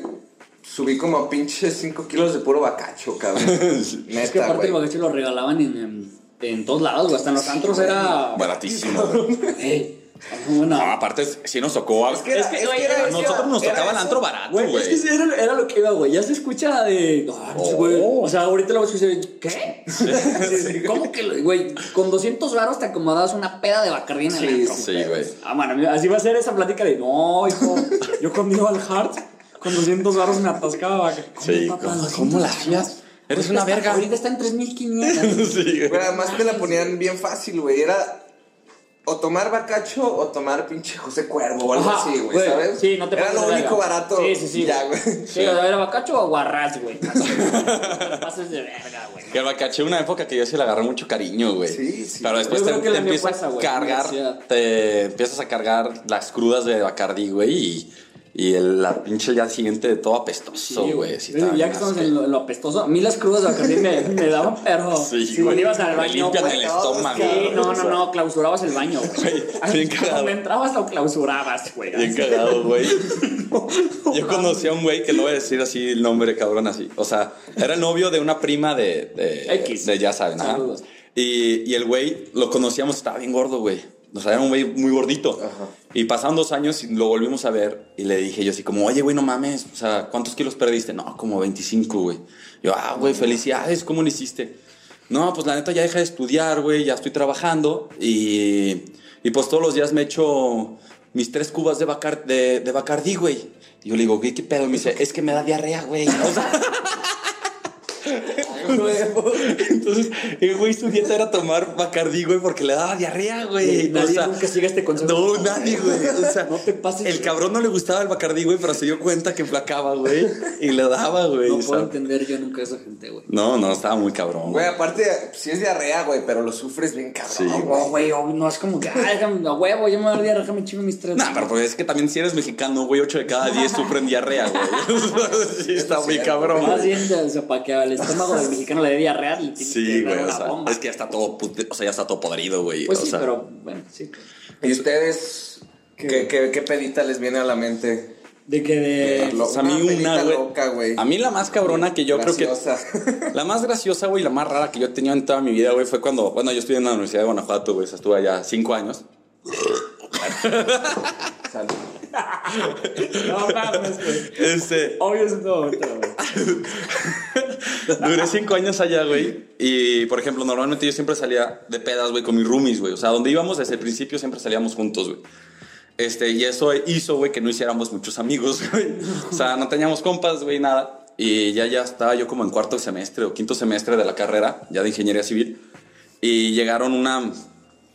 subí como pinches 5 kilos de puro bacacho, cabrón. Es que Neta, aparte el güey. bagacho lo regalaban en, en, en todos lados, güey. Hasta en los antros era. Baratísimo, güey. Ey, bueno. No, aparte, sí nos tocó. Es que era- Es que, es que era- a nosotros nos tocaba el antro barato, Güey, es que sí, era, era lo que iba, güey. Ya se escucha de. Ah, pues, güey, O sea, ahorita lo escuché. ¿Qué? ¿Cómo que, lo- güey? Con 200 varos te acomodabas una peda de Bacardí en el Sí, antro. Sí, güey. Ah, bueno, así va a ser esa plática de. No, hijo. Yo cuando iba al Hart, con 200 varos me atascaba. Sí, papá, ¿cómo- 200 cómo la hacías? Eres Ahorita una verga. Ahorita está en 3500. Sí, güey. Además te la ponían bien fácil, güey. Era o tomar bacacho o tomar pinche José Cuervo o algo Ajá, así, güey, ¿sabes? Sí, no te Era lo de único verga. barato. Sí, sí, sí. Ya, güey. Sí, era bacacho o guarras, güey. No te pases de verga, güey. Que el bacaché una época que yo sí le agarré mucho cariño, güey. Sí, sí. Pero después te, te empiezas a cargar, te empiezas a cargar las crudas de Bacardi, güey, y, y el, la pinche día siguiente de todo apestoso, güey. sí, Sí, ya que estamos en lo, lo apestoso, a mí las crudas de Bacardí me, me daban, pero. Sí, cuando güey. ibas al baño. limpian güey, el estómago, Sí, no, no, no, clausurabas el baño, güey. Bien cagado. Cuando entrabas lo clausurabas, güey. Bien cagado, güey. Yo conocí a un güey que no voy a decir así el nombre, cabrón, así. O sea, era el novio de una prima de. de X. De ya saben, ajá. Y, y el güey lo conocíamos, estaba bien gordo, güey. O sea, era un güey muy gordito. Y pasaron dos años y lo volvimos a ver. Y le dije yo así como, oye, güey, no mames. O sea, ¿cuántos kilos perdiste? No, como 25, güey. Yo, ah, güey, felicidades, ¿cómo lo hiciste? No, pues la neta ya dejé de estudiar, güey, ya estoy trabajando. Y, y pues todos los días me echo mis tres cubas de, Bacar, de, de Bacardí, güey. Y yo le digo, güey, ¿qué pedo? Me dice, es que me da diarrea, güey. O sea, entonces, el güey, su dieta era tomar Bacardí, güey, porque le daba diarrea, güey. Nadie O sea, nunca sigue este consejo. No, nadie, güey. O sea, No te pases, El cabrón no le gustaba el Bacardí, güey, pero se dio cuenta que flacaba, güey. Y le daba, güey. No o puedo entender yo nunca a esa gente, güey. No, no, estaba muy cabrón. Güey, aparte, sí es diarrea, güey, pero lo sufres bien cabrón. Sí, güey. No, güey, oh, no es como que, ah, déjame, a huevo, yo me voy a dar diarrea, déjame chingo mis tres. No, pero pues es que también si eres mexicano, güey, 8 de cada 10 sufren diarrea, güey. sí, está muy cabrón. Más bien, o sea, para que al estómago del mexicano le dé diarrea, le tienes que Sí, güey, o una sea, bomba. es que ya está todo, pute- o sea, ya está todo podrido, güey. Pues o sí, sea. pero bueno, sí. ¿Y ustedes qué, qué, qué pedita les viene a la mente? De que de. Lo- Pues a mí una, güey. A mí la más cabrona que yo Graciosa. creo que. La más graciosa, güey, la más rara que yo he tenido en toda mi vida, güey, fue cuando. Bueno, yo estudié en la Universidad de Guanajuato, güey, o sea, estuve allá cinco años. Salud. No mames, güey. Este. Obvio es güey. Duré cinco años allá, güey. Y, por ejemplo, normalmente yo siempre salía de pedas, güey, con mis roomies, güey. O sea, donde íbamos desde el principio siempre salíamos juntos, güey. Este, y eso hizo, güey, que no hiciéramos muchos amigos, güey. O sea, no teníamos compas, güey, nada. Y ya, ya estaba yo como en cuarto semestre o quinto semestre de la carrera, ya de ingeniería civil. Y llegaron una,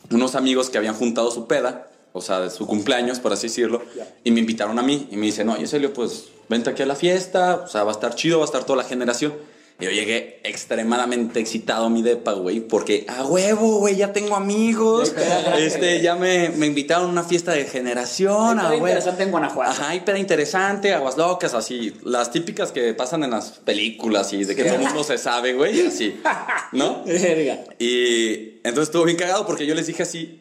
unos amigos que habían juntado su peda, o sea, de su cumpleaños, por así decirlo, y me invitaron a mí. Y me dicen, oye, Celio, pues vente aquí a la fiesta, o sea, va a estar chido, va a estar toda la generación. Y yo llegué extremadamente excitado a mi depa, güey, porque a huevo, güey, ya tengo amigos. Este, ya me, me invitaron a una fiesta de generación, Hay a peda huevo. interesante en Guanajuato. Ajá, peda interesante, aguas locas, así. Las típicas que pasan en las películas y de que todo el mundo se sabe, güey, así. ¿No? Y entonces estuvo bien cagado porque yo les dije así.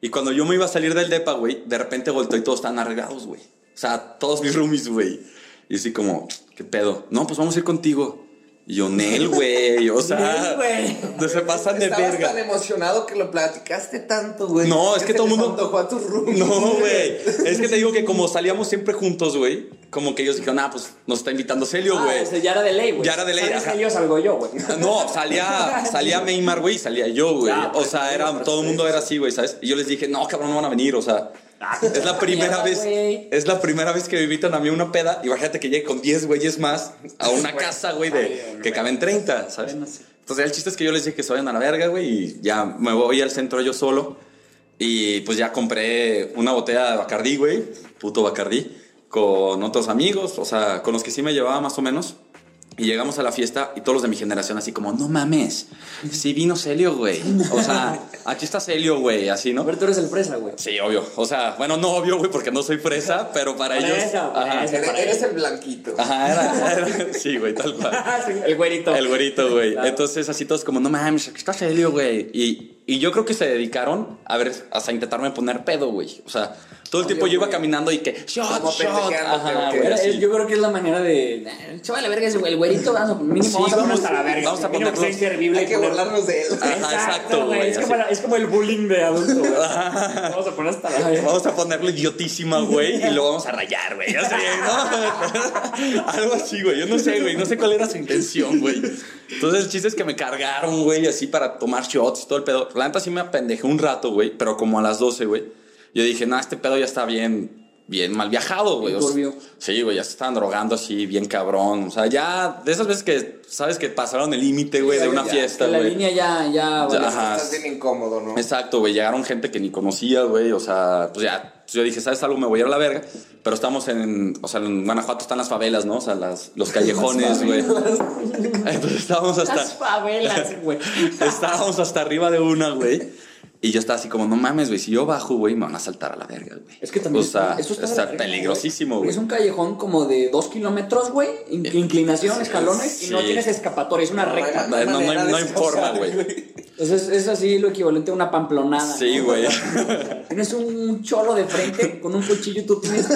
Y cuando yo me iba a salir del depa, güey, de repente volteó y todos estaban arreglados, güey. O sea, todos mis roomies, güey. Y así como, ¿qué pedo? No, pues vamos a ir contigo. Y yo, Nel, güey. O sea, Nel, güey. no se pasan de Estabas verga. tan emocionado que lo platicaste tanto, güey. No, es que todo les mundo- a tu room. No, güey. Es que te digo que como salíamos siempre juntos, güey, como que ellos dijeron, ah, pues nos está invitando Celio, Ah, güey. ese ya era de ley, güey. Ya era de ley, Sales ajá. que yo salgo yo, güey. No, salía, salía Neymar, güey, y salía yo, güey. Ah, o sea, pues, era, pero todo el mundo era así, güey, ¿sabes? Y yo les dije, no, cabrón, no van a venir, o sea. Ah, Es la primera vez, es la primera vez que me invitan a mí una peda. Imagínate que llegue con 10 güeyes más a una casa, güey, de que caben 30, ¿sabes? Entonces el chiste es que yo les dije que se vayan a la verga, güey, y ya me voy al centro yo solo. Y pues ya compré una botella de Bacardí, güey. Puto Bacardí. Con otros amigos, o sea, con los que sí me llevaba más o menos. Y llegamos a la fiesta y todos los de mi generación así como, no mames, sí vino Celio, güey. O sea, aquí está Celio, güey, así, ¿no? ver, tú eres el fresa, güey. Sí, obvio. O sea, bueno, no obvio, güey, porque no soy fresa, pero para ellos... eso, ajá. Eres, el blanquito. Ajá, era, era- sí, güey, tal cual. el güerito. El güerito, güey. Claro. Entonces, así todos como, no mames, aquí está Celio, güey. Y, y yo creo que se dedicaron a ver, hasta intentarme poner pedo, güey. O sea, todo el Obvio, tiempo yo iba güey. caminando y que, shot, Como shot. Ajá, güey, Era- así. yo creo que es la manera de. "Eh, Chaval, la verga ese güey, el güerito, vamos, mínimo Sí, vamos a poner vamos- hasta la verga. vamos a Mínimo que sea ponernos- inservible Hay y que poner- burlarnos de él. Ajá, exacto, güey, Es así. como, la- es como el bullying de adulto, güey. Vamos a poner hasta la verga. Vamos a ponerle idiotísima, güey, y lo vamos a rayar, güey. Así, ¿no? Algo así, güey. Yo no sé, güey. No sé cuál era su intención, güey. Entonces, el chiste es que me cargaron, güey, así para tomar shots y todo el pedo. La neta sí me apendejé un rato, güey, pero como a las 12, güey. Yo dije, nah, este pedo ya está bien, bien mal viajado, güey. O sea, Turbio. sí, güey, ya se estaban drogando así, bien cabrón. O sea, ya de esas veces que sabes que pasaron el límite, güey, de ya, una ya, fiesta, Que la güey. línea ya, ya, vale. Ajá. Estás bien incómodo, ¿no? Exacto, güey. Llegaron gente que ni conocía, güey. O sea, pues ya. Yo dije, ¿sabes algo? Me voy a ir a la verga. Pero estamos en. O sea, en Guanajuato están las favelas, ¿no? O sea, las, los callejones, güey. Entonces estábamos Las hasta. favelas, güey. estábamos hasta arriba de una, güey. Y yo estaba así como, no mames, güey. Si yo bajo, güey, me van a saltar a la verga, güey. Es que también O sea, eso está, peligrosísimo, güey. Es un callejón como de dos kilómetros, güey. in- inclinación, escalones. Y no tienes escapatoria, es una recta. No, no, no hay, manera de no hay forma, esforzar, güey. Entonces es así lo equivalente a una pamplonada. Sí, ¿no? güey. Tienes un cholo de frente con un cuchillo y tú tienes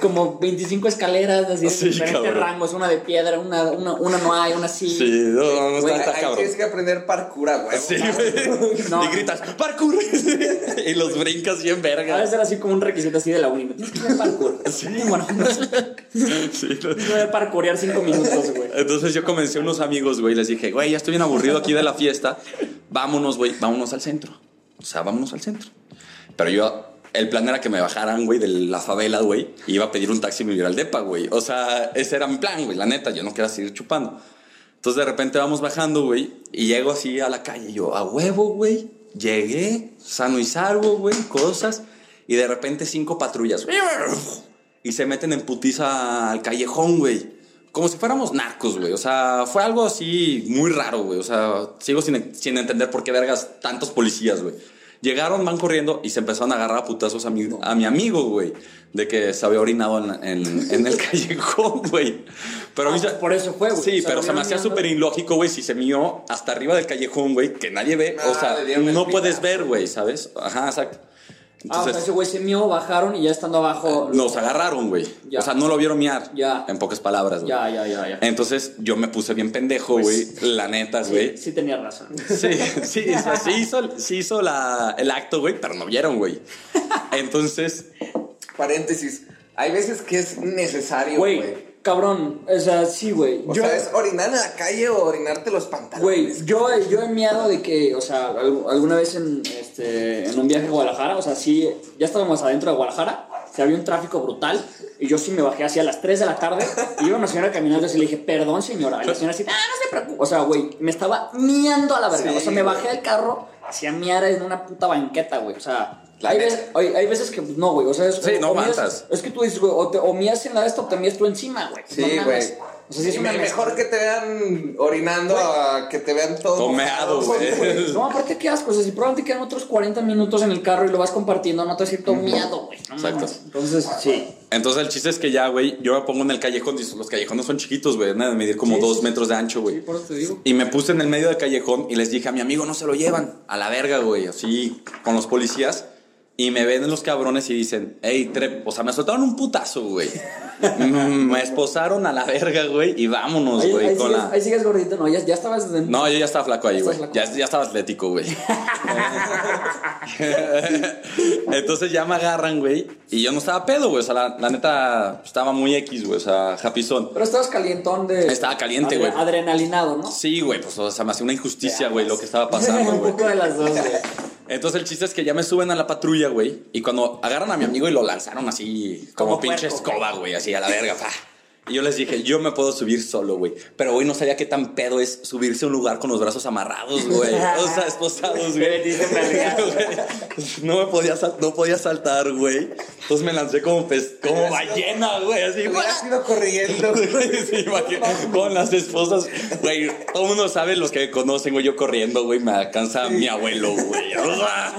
como 25 escaleras así Sí, diferentes rangos. Una de piedra, una, una, una no hay, una sí. Sí, no, no, está, cabrón. tienes que aprender parkour, güey. Sí, güey. No. Y gritas, ¡parkour! y los brincas bien verga. de ser así como un requisito así de la uni. Tienes que parkour. Sí, bueno. Sí, que saber parkourear 5 minutos, güey. Entonces yo comencé a unos amigos, güey, les dije, güey, ya estoy bien aburrido aquí de la fiesta, vámonos, güey, vámonos al centro. O sea, vámonos al centro. Pero yo, el plan era que me bajaran, güey, de la favela, güey, y iba a pedir un taxi y me iba al depa, güey. O sea, ese era mi plan, güey, la neta, yo no quería seguir chupando. Entonces de repente vamos bajando, güey, y llego así a la calle, yo, a huevo, güey, llegué, sano y salvo, güey, cosas, y de repente cinco patrullas, y se meten en putiza al callejón, güey. Como si fuéramos narcos, güey. O sea, fue algo así muy raro, güey. O sea, sigo sin, sin entender por qué vergas tantos policías, güey. Llegaron, van corriendo y se empezaron a agarrar a putazos a mi, a mi amigo, güey. De que se había orinado en, la- en- en el callejón, güey. Pero a mí Ah, se- por eso fue, güey. Sí, pero se me hacía súper ilógico, güey, si se mió hasta arriba del callejón, güey, que nadie ve. o Ah, sea, no puedes ver, güey, ¿sabes? Ajá, exacto. Ah, o sea, Entonces, ese güey se mió, bajaron y ya estando abajo. nos agarraron, güey. Ya. O sea, no lo vieron miar. Ya. En pocas palabras, güey. Ya, ya, ya, ya. Entonces yo me puse bien pendejo, güey. la neta, güey. Sí, sí tenía razón. Sí, sí, o sea, sí hizo, sí hizo la, el acto, güey, pero no vieron, güey. Entonces, Paréntesis. Hay veces que es necesario, güey. Cabrón. O sea, sí, güey. O Yo, sea, es orinar en la calle o orinarte los pantalones. güey, yo, yo he miado de que, o sea, al- alguna vez en, este, en un viaje a Guadalajara, o sea, sí, ya estábamos adentro de Guadalajara, se había un tráfico brutal y yo sí me bajé así a las 3 de la tarde y iba una señora caminando y le dije, perdón, señora. Y la señora así, ah, no se preocupe. O sea, güey, me estaba miando a la verga. Sí, o sea, me bajé del carro hacia miar en una puta banqueta, güey. O sea, hay veces, hay, hay veces que pues, no, güey. O sea, es, Sí, no o mías- aguantas. Es que tú dices, güey, o, te, o mías en la de esta o te mías tú encima, güey. Sí, No güey. O sea, sí es una mezcla. mejor que te vean orinando a que te vean todo Tomeado, mojado, güey. No, aparte, qué asco. O sea, si probablemente quedan otros 40 minutos en el carro y lo vas compartiendo, no te siento miado, güey. No Exacto. mames. Entonces, sí. entonces el chiste es que ya, güey, yo me pongo en el callejón. y Los callejones son chiquitos, güey. Nada de medir como Sí, dos sí. metros de ancho, güey. Sí, por eso te digo. Y me puse en el medio del callejón y les dije a mi amigo, no se lo llevan. A la verga, güey. Así, con los policías. Y me ven los cabrones y dicen, hey, trep. O sea, me soltaron un putazo, güey. Me esposaron a la verga, güey. Y vámonos, güey. ahí sigues, la... ahí sigues gordito, no, ya, ya estabas desde... No, yo ya estaba flaco ahí, güey. Ya, ya estaba atlético, güey. Entonces ya me agarran, güey. Y yo no estaba pedo, güey. O sea, la, la neta estaba muy X, güey. O sea, japizón. Pero estabas calientón de... Estaba caliente, güey. Adrenalinado, ¿no? Sí, güey, pues o sea, me hacía una injusticia, güey, lo que estaba Un pasando, güey. poco de las dos, güey. Entonces el chiste es que ya me suben a la patrulla, güey. Y cuando agarran a mi amigo y lo lanzaron así, como, Como pinche puerco, escoba, güey, así a la verga, fa. Y yo les dije, yo me puedo subir solo, güey. Pero, güey, no sabía qué tan pedo es subirse a un lugar con los brazos amarrados, güey. O sea, esposados, güey. No me podía, sal- no podía saltar, güey. Entonces me lancé como, pez, como ballena, güey. Así, güey. Ido corriendo. Sí, con las esposas, güey, todo el mundo sabe, los que me conocen, güey, yo corriendo, güey, me alcanza mi abuelo, güey. O sea,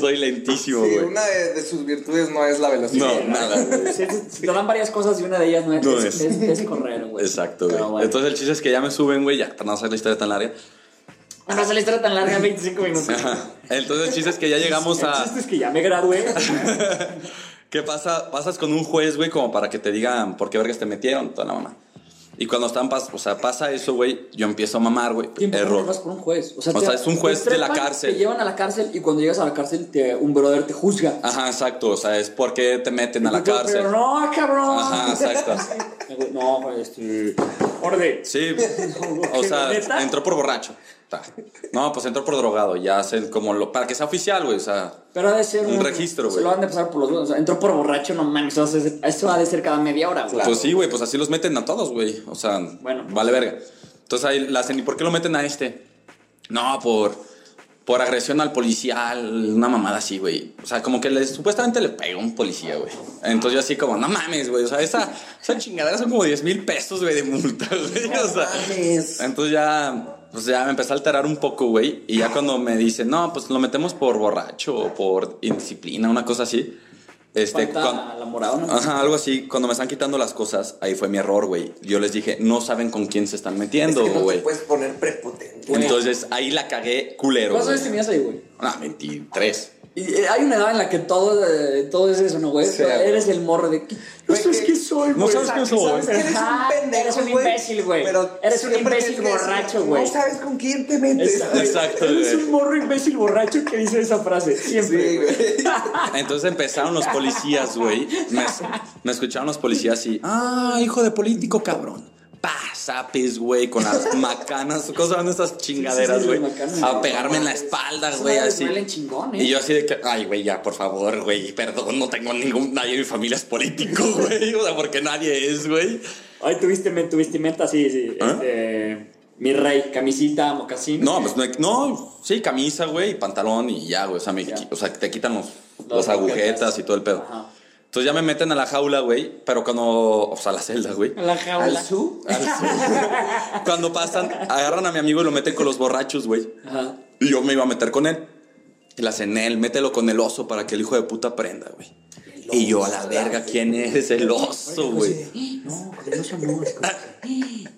soy lentísimo, Sí, güey. una de, de sus virtudes no es la velocidad. No, nada, güey. Sí, sí, te dan varias cosas y una de ellas no es, No es, es. es- es correr, güey. Exacto, güey. Entonces el chiste es que ya me suben, güey, ya, para no hacer la historia tan larga. No hace la historia tan larga, 25 minutos. Ajá. Entonces el chiste es que ya llegamos El a... chiste es que ya me gradué. ¿Qué pasa? Pasas con un juez, güey, como para que te digan por qué vergas te metieron, toda la mamá. Y cuando están, pas o sea, pasa eso, güey, yo empiezo a mamar, güey. Error. vas por un juez. O sea, O te- sea, es un juez de la cárcel. Te llevan a la cárcel y cuando llegas a la cárcel, te, un brother te juzga. Ajá, exacto. O sea, es porque te meten a la Pero cárcel. no, cabrón. Ajá, exacto. No, este. Orden. Sí, o sea, entró por borracho. Ta. No, pues entró por drogado. Ya hacen como lo. Para que sea oficial, güey. O sea, Pero ha de ser Un registro, Se güey. lo han de pasar por los dos. O sea, entró por borracho, no mames. Eso, hace- eso ha de ser cada media hora, güey. pues sí, güey. Pues así los meten a todos, güey. O sea, Bueno. vale verga. Entonces ahí la hacen. ¿Y por qué lo meten a este? No, por. Por agresión al policía, una mamada así, güey. O sea, como que supuestamente le pegó un policía, güey. Entonces yo así como, no mames, güey. O sea, esa, esa chingadera son como 10 mil pesos, güey, de multa, güey. O sea, mames. entonces ya, pues ya me empecé a alterar un poco, güey. Y ya cuando me dicen, no, pues lo metemos por borracho o por indisciplina, una cosa así. Este, la morada, ¿no? Ajá, algo así. Cuando me están quitando las cosas, ahí fue mi error, güey. Yo les dije, no saben con quién se están Es metiendo, que no te güey. puedes poner prepotente. Entonces ahí la cagué culero. ¿Cuántos güey. años tenías ahí, güey? Ah, 23. Y eh, hay una edad en la que todo, eh, todo es eso, ¿no, güey? Sí, eres el morro de que. No sabes que- qué soy, no güey. sabes qué soy. Sabes que eres un pendejo, Eres un imbécil, güey. pero Eres un imbécil borracho, güey. No sabes con quién te metes. Exacto. Exacto, Eres un morro imbécil borracho que dice esa frase. Siempre. Sí, güey. Entonces empezaron los policías, güey. Me, me escucharon los policías y, ah, hijo de político, cabrón. Pasapes, güey, con las macanas, cosas van esas chingaderas, güey. a pegarme en la espalda, güey, así. chingón, ¿eh? Y yo así de que, ay, güey, ya, por favor, güey, perdón, no tengo ningún, nadie en mi familia es político, güey. O sea, porque nadie es, güey. Ay, tuviste tu vestimenta, sí, sí. ¿Ah? Este. Mi rey, camisita, mocasín. No, pues me- no, sí, camisa, güey, y pantalón y ya, güey. O sea, me qui- o sea, te quitan los, agujetas agujetas. y todo el pedo. Ajá. Entonces ya me meten a la jaula, güey, pero cuando, o sea, a la celda, güey. A la jaula. ¿Al su? Cuando pasan, agarran a mi amigo y lo meten con los borrachos, güey. Ajá. Y yo me iba a meter con él. Y le hacen él, mételo con el oso para que el hijo de puta aprenda, güey. Y yo a la verga, ¿quién es el oso, güey? No, el oso no. es como-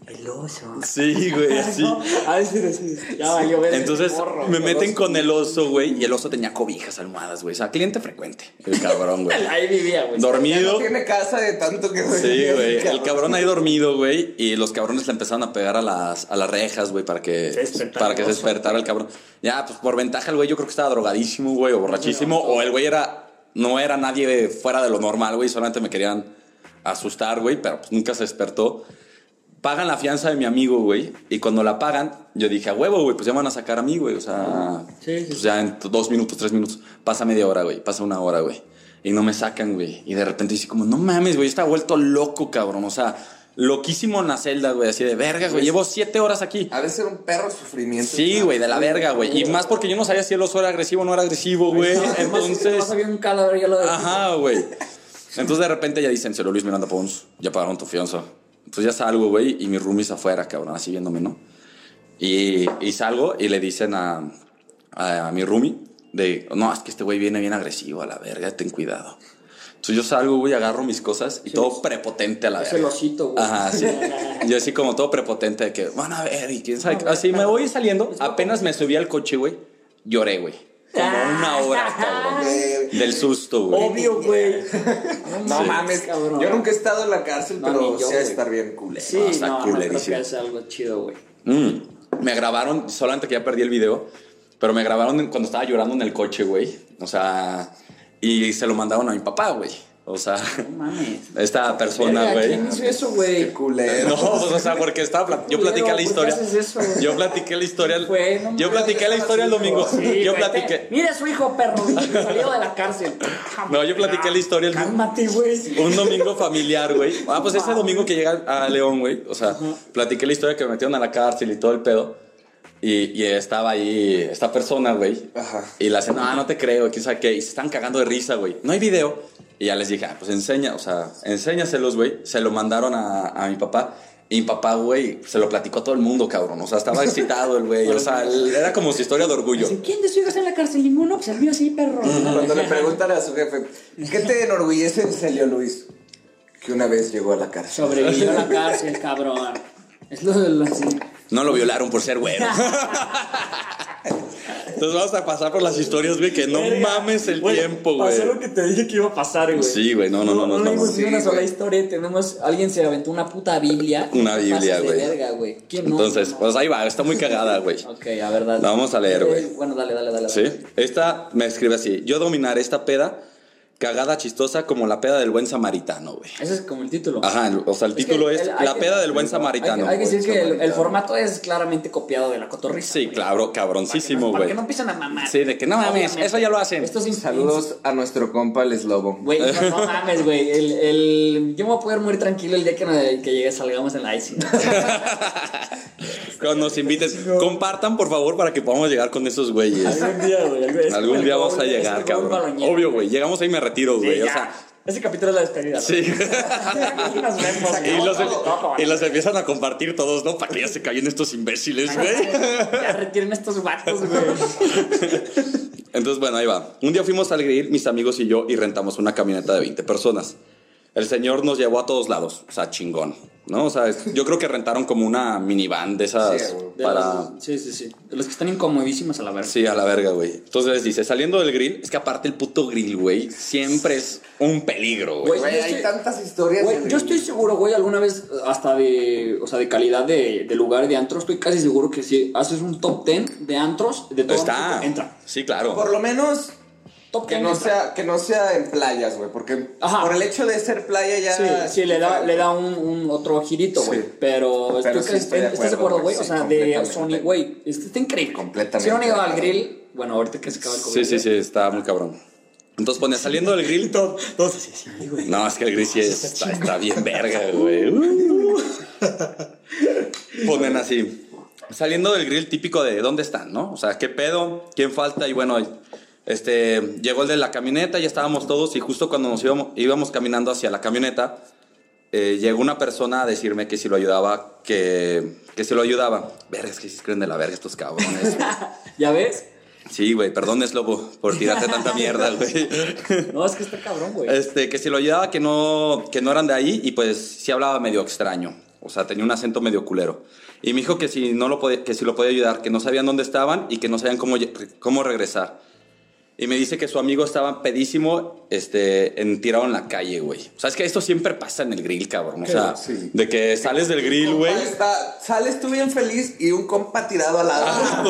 El oso. Sí, güey, así. A ver, sí, sí. Ya valió ver. Entonces me meten con el oso, güey. Y el oso tenía cobijas, almohadas, güey. O sea, cliente frecuente. El cabrón, güey. Ahí vivía, güey. Ya Dormido. no tiene casa de tanto que Sí, güey. El cabrón ahí dormido, güey. Y los cabrones le empezaron a pegar a las, a las rejas, güey, para que, Se despertara para que se despertara el cabrón. Ya, pues por ventaja, el güey, yo creo que estaba drogadísimo, güey, o borrachísimo. O el güey era. No era nadie fuera de lo normal, güey. Solamente me querían asustar, güey, pero pues nunca se despertó. Pagan la fianza de mi amigo, güey. Y cuando la pagan, yo dije, a huevo, güey, pues ya me van a sacar a mí, güey. O sea, Sí, sí, pues ya en dos minutos, tres minutos. Pasa media hora, güey. Pasa una hora, güey. Y no me sacan, güey. Y de repente dice como, no mames, güey, está vuelto loco, cabrón. O sea, loquísimo en la celda, güey. Así de verga, güey. Llevo siete horas aquí. Ha de ser un perro sufrimiento. Sí, güey, de la verga, güey. Y más porque yo no sabía si el oso era agresivo o no era agresivo, güey. Entonces. Más había un cadáver ya lo de. Ajá, güey. Entonces de repente ya dicen, Cero Luis Miranda Pons, ya pagaron tu fianza. Entonces ya salgo, güey, y mi roomies afuera, cabrón, así viéndome, ¿no? Y, y salgo y le dicen a, a, mi roomie de, no, es que este güey viene bien agresivo a la verga, ten cuidado. Entonces yo salgo, güey, agarro mis cosas y todo prepotente a la verga. el osito, güey. Ajá, sí. Yo así como todo prepotente de que, van a ver, y quién sabe. qué. Así me voy saliendo, apenas me subí al coche, güey, lloré, güey. Como una hora, cabrón. Del susto, güey. Obvio, güey. No mames, cabrón. yo nunca he estado en la cárcel, No, pero yo, sí güey. estar bien culero. Sí, No, está no, no creo culerísimo. que es algo chido, güey. Mm. Me grabaron, solamente que ya perdí el video, pero me grabaron cuando estaba llorando en el coche, güey. O sea, y se lo mandaron a mi papá, güey. O sea, No mames. esta persona, güey. ¿Quién hizo eso, güey? Culero. No, pues, o sea, porque estaba plat- yo platiqué la ¿por qué historia. haces eso? Yo platiqué la historia. el- no yo platiqué la historia el domingo. Sí, yo güey, platiqué. te- Mira a su hijo, perro, salido de la cárcel. No, yo platiqué la historia el Cálmate, güey. un domingo familiar, güey. Ah, pues ese domingo que llega a León, güey. O sea, platiqué la historia que me metieron a la cárcel y todo el pedo. Y, y estaba ahí esta persona, güey. Ajá. Y la hacen, no, no te creo, quién sabe qué. Y se están cagando de risa, güey. No hay video. Y ya les dije, ah, pues enseña, o sea, enséñaselos, güey. Se lo mandaron a, a mi papá. Y mi papá, güey, se lo platicó a todo el mundo, cabrón. O sea, estaba excitado el güey. O sea, era como su historia de orgullo. ¿Quién de sus hijos está en la cárcel? Ninguno. Pues el mío sí, perro. Cuando le preguntan a su jefe, ¿qué te enorgullece en Celio Luis? Que una vez llegó a la cárcel. Sobrevivió a la cárcel, cabrón. Es lo de lo así. No lo violaron por ser güero. Entonces vamos a pasar por las historias, güey, que no mames el tiempo, güey. Pasó lo que te dije que iba a pasar, güey. Sí, güey, no, no, no, no, No, no, no. ni una sola güey. historia. Tenemos. Alguien se aventó una puta Biblia. Una Biblia, pases de güey. verga, güey. ¿Quién no? Entonces, No, pues ahí va, está muy cagada, güey. Ok, a ver, dale. La vamos a leer, güey. Eh, Bueno, dale, dale, dale. ¿Sí? dale. Esta me escribe así. Yo dominaré esta peda cagada chistosa como la peda del buen samaritano, güey. Ese es como el título. Ajá, o sea, el Es título es el- La que- peda del buen hay que- samaritano. Hay que, decir que el, formato es claramente copiado de la cotorriza. Sí, güey. claro, cabroncísimo, Para güey. que no empiecen a mamar. Sí, de que no mames, eso ya lo hacen. Esto es ins- Saludos a nuestro compa el Slobo. Güey, no, no mames, güey. El, el, yo me voy a poder morir tranquilo el día que, me- que llegue, salgamos en la ICI. Cuando nos invites, compartan, por favor, para que podamos llegar con esos güeyes. Algún día, güey. Algún día vamos a llegar, cabrón. Obvio, güey. Llegamos ahí y me retiro, Sí, güey. o sea, Ese capítulo es la despedida. sí. Aquí nos vemos. y, los, No, y los empiezan a compartir todos, ¿no? Para que ya se callen estos imbéciles, güey. Ya retiren estos vatos, güey. Entonces, bueno, ahí va. Un día fuimos al grill, mis amigos y yo, y rentamos una camioneta de 20 personas. El señor nos llevó a todos lados, o sea, chingón, ¿no? O sea, es- yo creo que rentaron como una minivan de esas Sí. De para... los- sí, sí, sí. De los que están incomodísimos a la verga. Sí, a la verga, güey. Entonces dice, saliendo del grill, es que aparte el puto grill, güey, siempre es un peligro, güey. Güey, hay estoy- tantas historias. Güey, yo estoy seguro, güey, alguna vez hasta de, o sea, de calidad de, de lugar de antros, estoy casi seguro que si haces un top 10 de antros, de todo Está. Entra. Sí, claro. Por lo menos Top que 10 no, sea, que no sea en playas, güey. Porque Ajá. por el hecho de ser playa ya. Sí, sí, le da, le da un, un otro girito, Sí. güey. Pero, Pero estoy, sí de ¿estás de acuerdo, güey? O sí, sea, de. Sony, güey. Está, está increíble. Completamente Si no han ido al grill, bueno, ahorita que se acaba el COVID. Sí, sí, sí, está muy cabrón. Entonces pone, saliendo del grill... Todos así, sí, güey. No, es que el grill sí es- está, está bien verga, güey. Uh. Ponen así. Saliendo del grill típico de dónde están, ¿no? O sea, qué pedo, quién falta y bueno, este llegó el de la camioneta, ya estábamos todos y justo cuando nos íbamos, íbamos caminando hacia la camioneta, eh, llegó una persona a decirme que si lo ayudaba, que, que si lo ayudaba. Verga, es que se creen de la verga estos cabrones. ¿Ya ves? Sí, güey, perdón, es lobo por tirarte tanta mierda, güey. No, es que está cabrón, güey. Este, que si lo ayudaba, que no, que no eran de ahí y pues sí hablaba medio extraño. O sea, tenía un acento medio culero. Y me dijo que si, no lo podía, que si lo podía ayudar, que no sabían dónde estaban y que no sabían cómo, cómo regresar. Y me dice que su amigo estaba pedísimo, este, en, tirado en la calle, güey. O sea, es que esto siempre pasa en el grill, cabrón. O sea, Sí. de que sales del grill, güey. Sales tú bien feliz y un compa tirado al lado. Ah,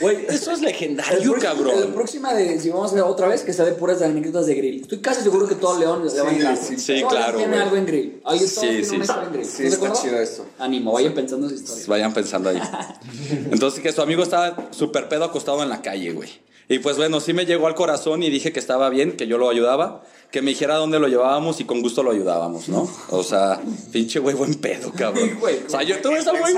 güey. Güey, Eso es El legendario, próximo- cabrón. La próxima de, si vamos a ver otra vez, que sea de puras anécdotas de grill. Estoy casi seguro que todo León le va a Sí, sí, claro, tiene algo en grill. Alguien Sí, sí. en grill. Sí, ¿Estás de está acuerdo? chido esto. Ánimo, vayan pensando su historia. Vayan pensando ahí. Entonces, que su amigo estaba súper pedo acostado en la calle, güey. Y pues bueno, sí me llegó al corazón y dije que estaba bien, que yo lo ayudaba, que me dijera dónde lo llevábamos y con gusto lo ayudábamos, ¿no? O sea, pinche güey, buen pedo, cabrón. Güey, o sea, yo ves al buen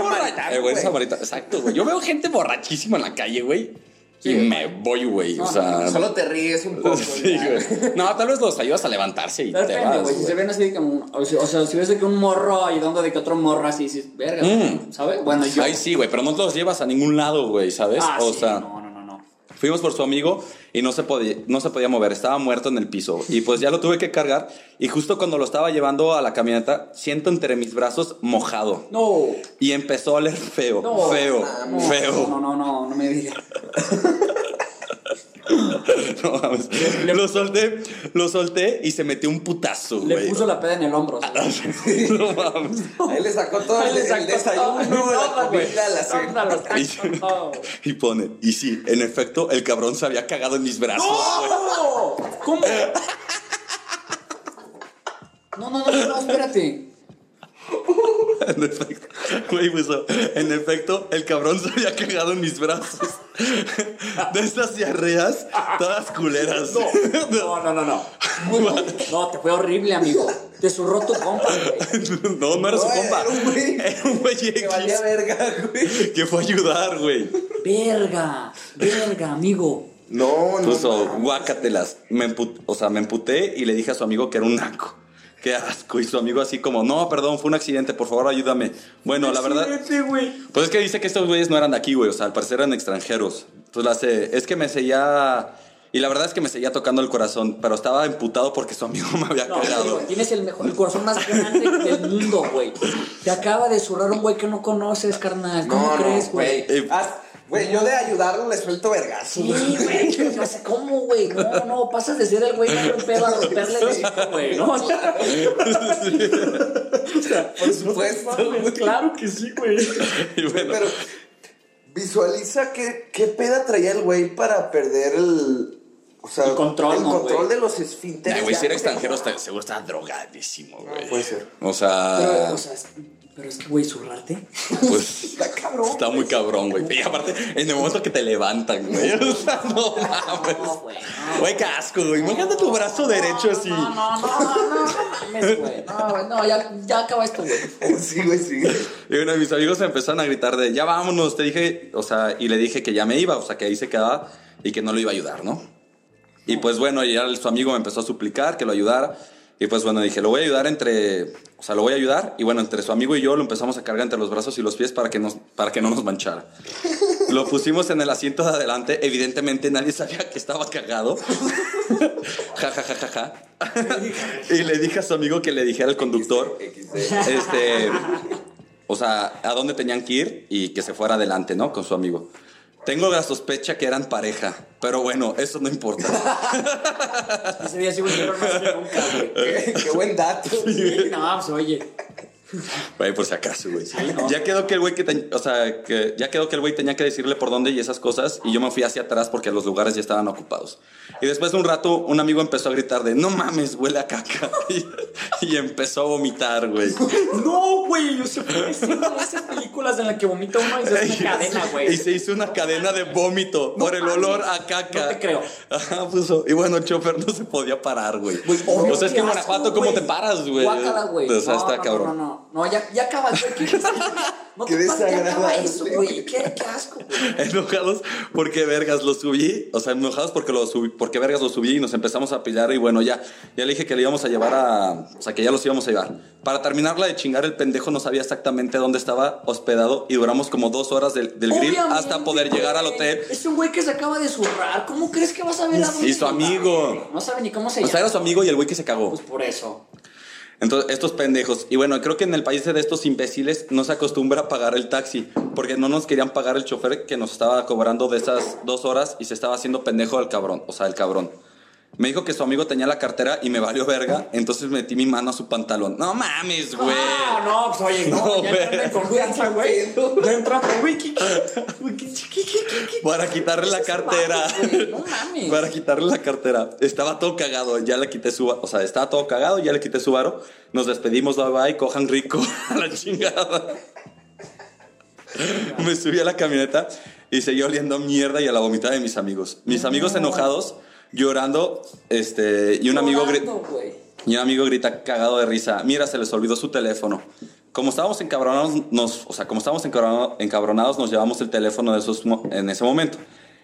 güey samaritano, exacto, güey. Yo veo gente borrachísima en la calle, güey. Sí, y güey. me voy, güey. O sea. Solo te ríes un poco. Sí, güey. No, tal vez los ayudas a levantarse y te Depende, vas. güey. Si se ven así de como. O sea, si ves que un morro ayudando de que otro morro así, dices, verga, Mm. ¿sabes? Bueno, yo. Ay, sí, güey, pero no los llevas a ningún lado, güey, ¿sabes? Ah, o sí, sea. no, no. Fuimos por su amigo y no se, podía, no se podía mover, estaba muerto en el piso. Y pues ya lo tuve que cargar. Y justo cuando lo estaba llevando a la camioneta, siento entre mis brazos mojado. No. Y empezó a oler feo, No. feo, No, feo. No, no, no, no me digas. No mames. Lo solté, lo solté y se metió un putazo, Le güey. puso la peda en el hombro. ¿sabes? No mames. Ahí le sacó todo Ahí el, le el sacó desayuno, todo, güey. todo. Y pone, y sí, en efecto, el cabrón se había cagado en mis brazos. güey. ¡No! ¿Cómo? No, no, no, no, espérate. En efecto, güey, puso, en efecto, el cabrón se había cagado en mis brazos. De esas diarreas, todas culeras. No, no, no, no. No, te fue horrible, amigo. Te zurró tu compa, güey. No, no era su compa. era un güey. Era un güey Que valía verga, güey. que fue a ayudar, güey. Verga, verga, amigo. No, no. Puso, guácatelas. Me emput- o sea, me emputé y le dije a su amigo que era un naco. Qué asco. Y su amigo así como, no, perdón, fue un accidente, por favor, ayúdame. Bueno, la verdad... Pues es que dice que estos güeyes no eran de aquí, güey. O sea, al parecer eran extranjeros. Entonces la hace. Es que me seguía. Y la verdad es que me seguía tocando el corazón. Pero estaba emputado porque su amigo me había No, cagado. amigo, tienes el mejor, el corazón más grande del mundo, güey. Te acaba de zurrar un güey que no conoces, carnal. ¿Cómo No, no, crees, güey? Eh, Haz- Güey, yo de ayudarlo le suelto vergazo. Sí, güey. o sea, ¿Cómo, güey? No, no, pasas de ser el güey un pedo a romperle el güey. No, Por supuesto. Claro que sí, güey. y bueno, Pero visualiza qué, qué peda traía el güey para perder el. O sea, El control, el ¿no, control de los esfínteres. güey, si era extranjero, seguro estaba drogadísimo, güey. puede ser. O sea, pero, o sea, es- pero es que, güey, zurrarte. pues. Está cabrón. Está muy cabrón, güey. Y aparte, en el momento que te levantan, güey. O sea, no mames. No, güey. no. Güey, qué asco, güey. Imagínate tu brazo derecho así. No, no, no, no, no, güey. No, ya, ya acaba esto, güey. Sí, güey, sí. Y bueno, mis amigos me empezaron a gritar de, ya vámonos, te dije, o sea, y le dije que ya me iba, o sea, que ahí se quedaba y que no lo iba a ayudar, ¿no? Y pues bueno, ya su amigo me empezó a suplicar que lo ayudara. Y pues bueno, dije, lo voy a ayudar entre, o sea, lo voy a ayudar. Y bueno, entre su amigo y yo lo empezamos a cargar entre los brazos y los pies para que, nos, para que no nos manchara. Lo pusimos en el asiento de adelante. Evidentemente nadie sabía que estaba cagado. ja, ja, ja, ja, ja. y le dije a su amigo que le dijera al conductor, este, o sea, a dónde tenían que ir y que se fuera adelante, ¿no? Con su amigo. Tengo la sospecha que eran pareja, pero bueno, eso no importa. Ese día sí volvieron más que nunca, güey. Qué, qué buen dato. Sí, no, pues oye. Güey, por si acaso, güey. ¿no? Ya quedó que el güey que, ten- o sea, que ya quedó que el güey tenía que decirle por dónde y esas cosas y yo me fui hacia atrás porque los lugares ya estaban ocupados. Y después de un rato un amigo empezó a gritar de, "No mames, huele a caca." Y, y empezó a vomitar, güey. No, güey, yo eso. Esas películas en las que vomita uno y se hace una cadena, Y güey. se hizo una cadena de vómito por el olor a caca. No te creo. Ajá, puso. Y bueno, el chofer no se podía parar, güey. O sea, es que en Guanajuato, ¿cómo te paras, güey? Guácala, güey. O sea, No, está no, cabrón. No, no, no. Ya, ya acaba, güey. ¿Qué, no Qué te pases, ya acaba eso, güey. Qué, qué asco, güey. Enojados porque vergas lo subí, o sea, enojados porque lo subí, porque vergas lo subí y nos empezamos a pillar y bueno, ya, ya le dije que le íbamos a llevar a, o sea, que ya los íbamos a llevar. Para terminarla de chingar, el pendejo no sabía exactamente dónde estaba hospedado y duramos como dos horas del, del grill Obviamente, hasta poder llegar al güey. hotel. Es un güey que se acaba de zurrar. ¿Cómo crees que vas a ver a dónde Y su amigo. güey? No sabe ni cómo se O llama. sea, era su amigo y el güey que se cagó. Pues por eso. Entonces, estos pendejos. Y bueno, creo que en el país de estos imbéciles no se acostumbra a pagar el taxi, porque no nos querían pagar el chofer que nos estaba cobrando de esas dos horas y se estaba haciendo pendejo el cabrón, o sea, el cabrón. Me dijo que su amigo tenía la cartera y me valió verga, entonces metí mi mano a su pantalón. No mames, güey. Ah, no, pues oye, no, No, ya en confianza, güey. Ya entra, güey. Para quitarle la cartera. no mames. Para quitarle la cartera. Estaba todo cagado. Ya le quité su. O sea, estaba todo cagado. Ya le quité su varo. Nos despedimos. Bye bye. Cojan rico. A la chingada. Me subí a la camioneta y seguí oliendo mierda y a la vomitada de mis amigos. Mis amigos enojados, llorando. Este. Y un amigo. Llorando, y un amigo grita cagado de risa, mira, se les olvidó su teléfono. Como estábamos encabronados, nos, o sea, como estábamos encabronados, encabronados, nos llevamos el teléfono de esos, en ese momento.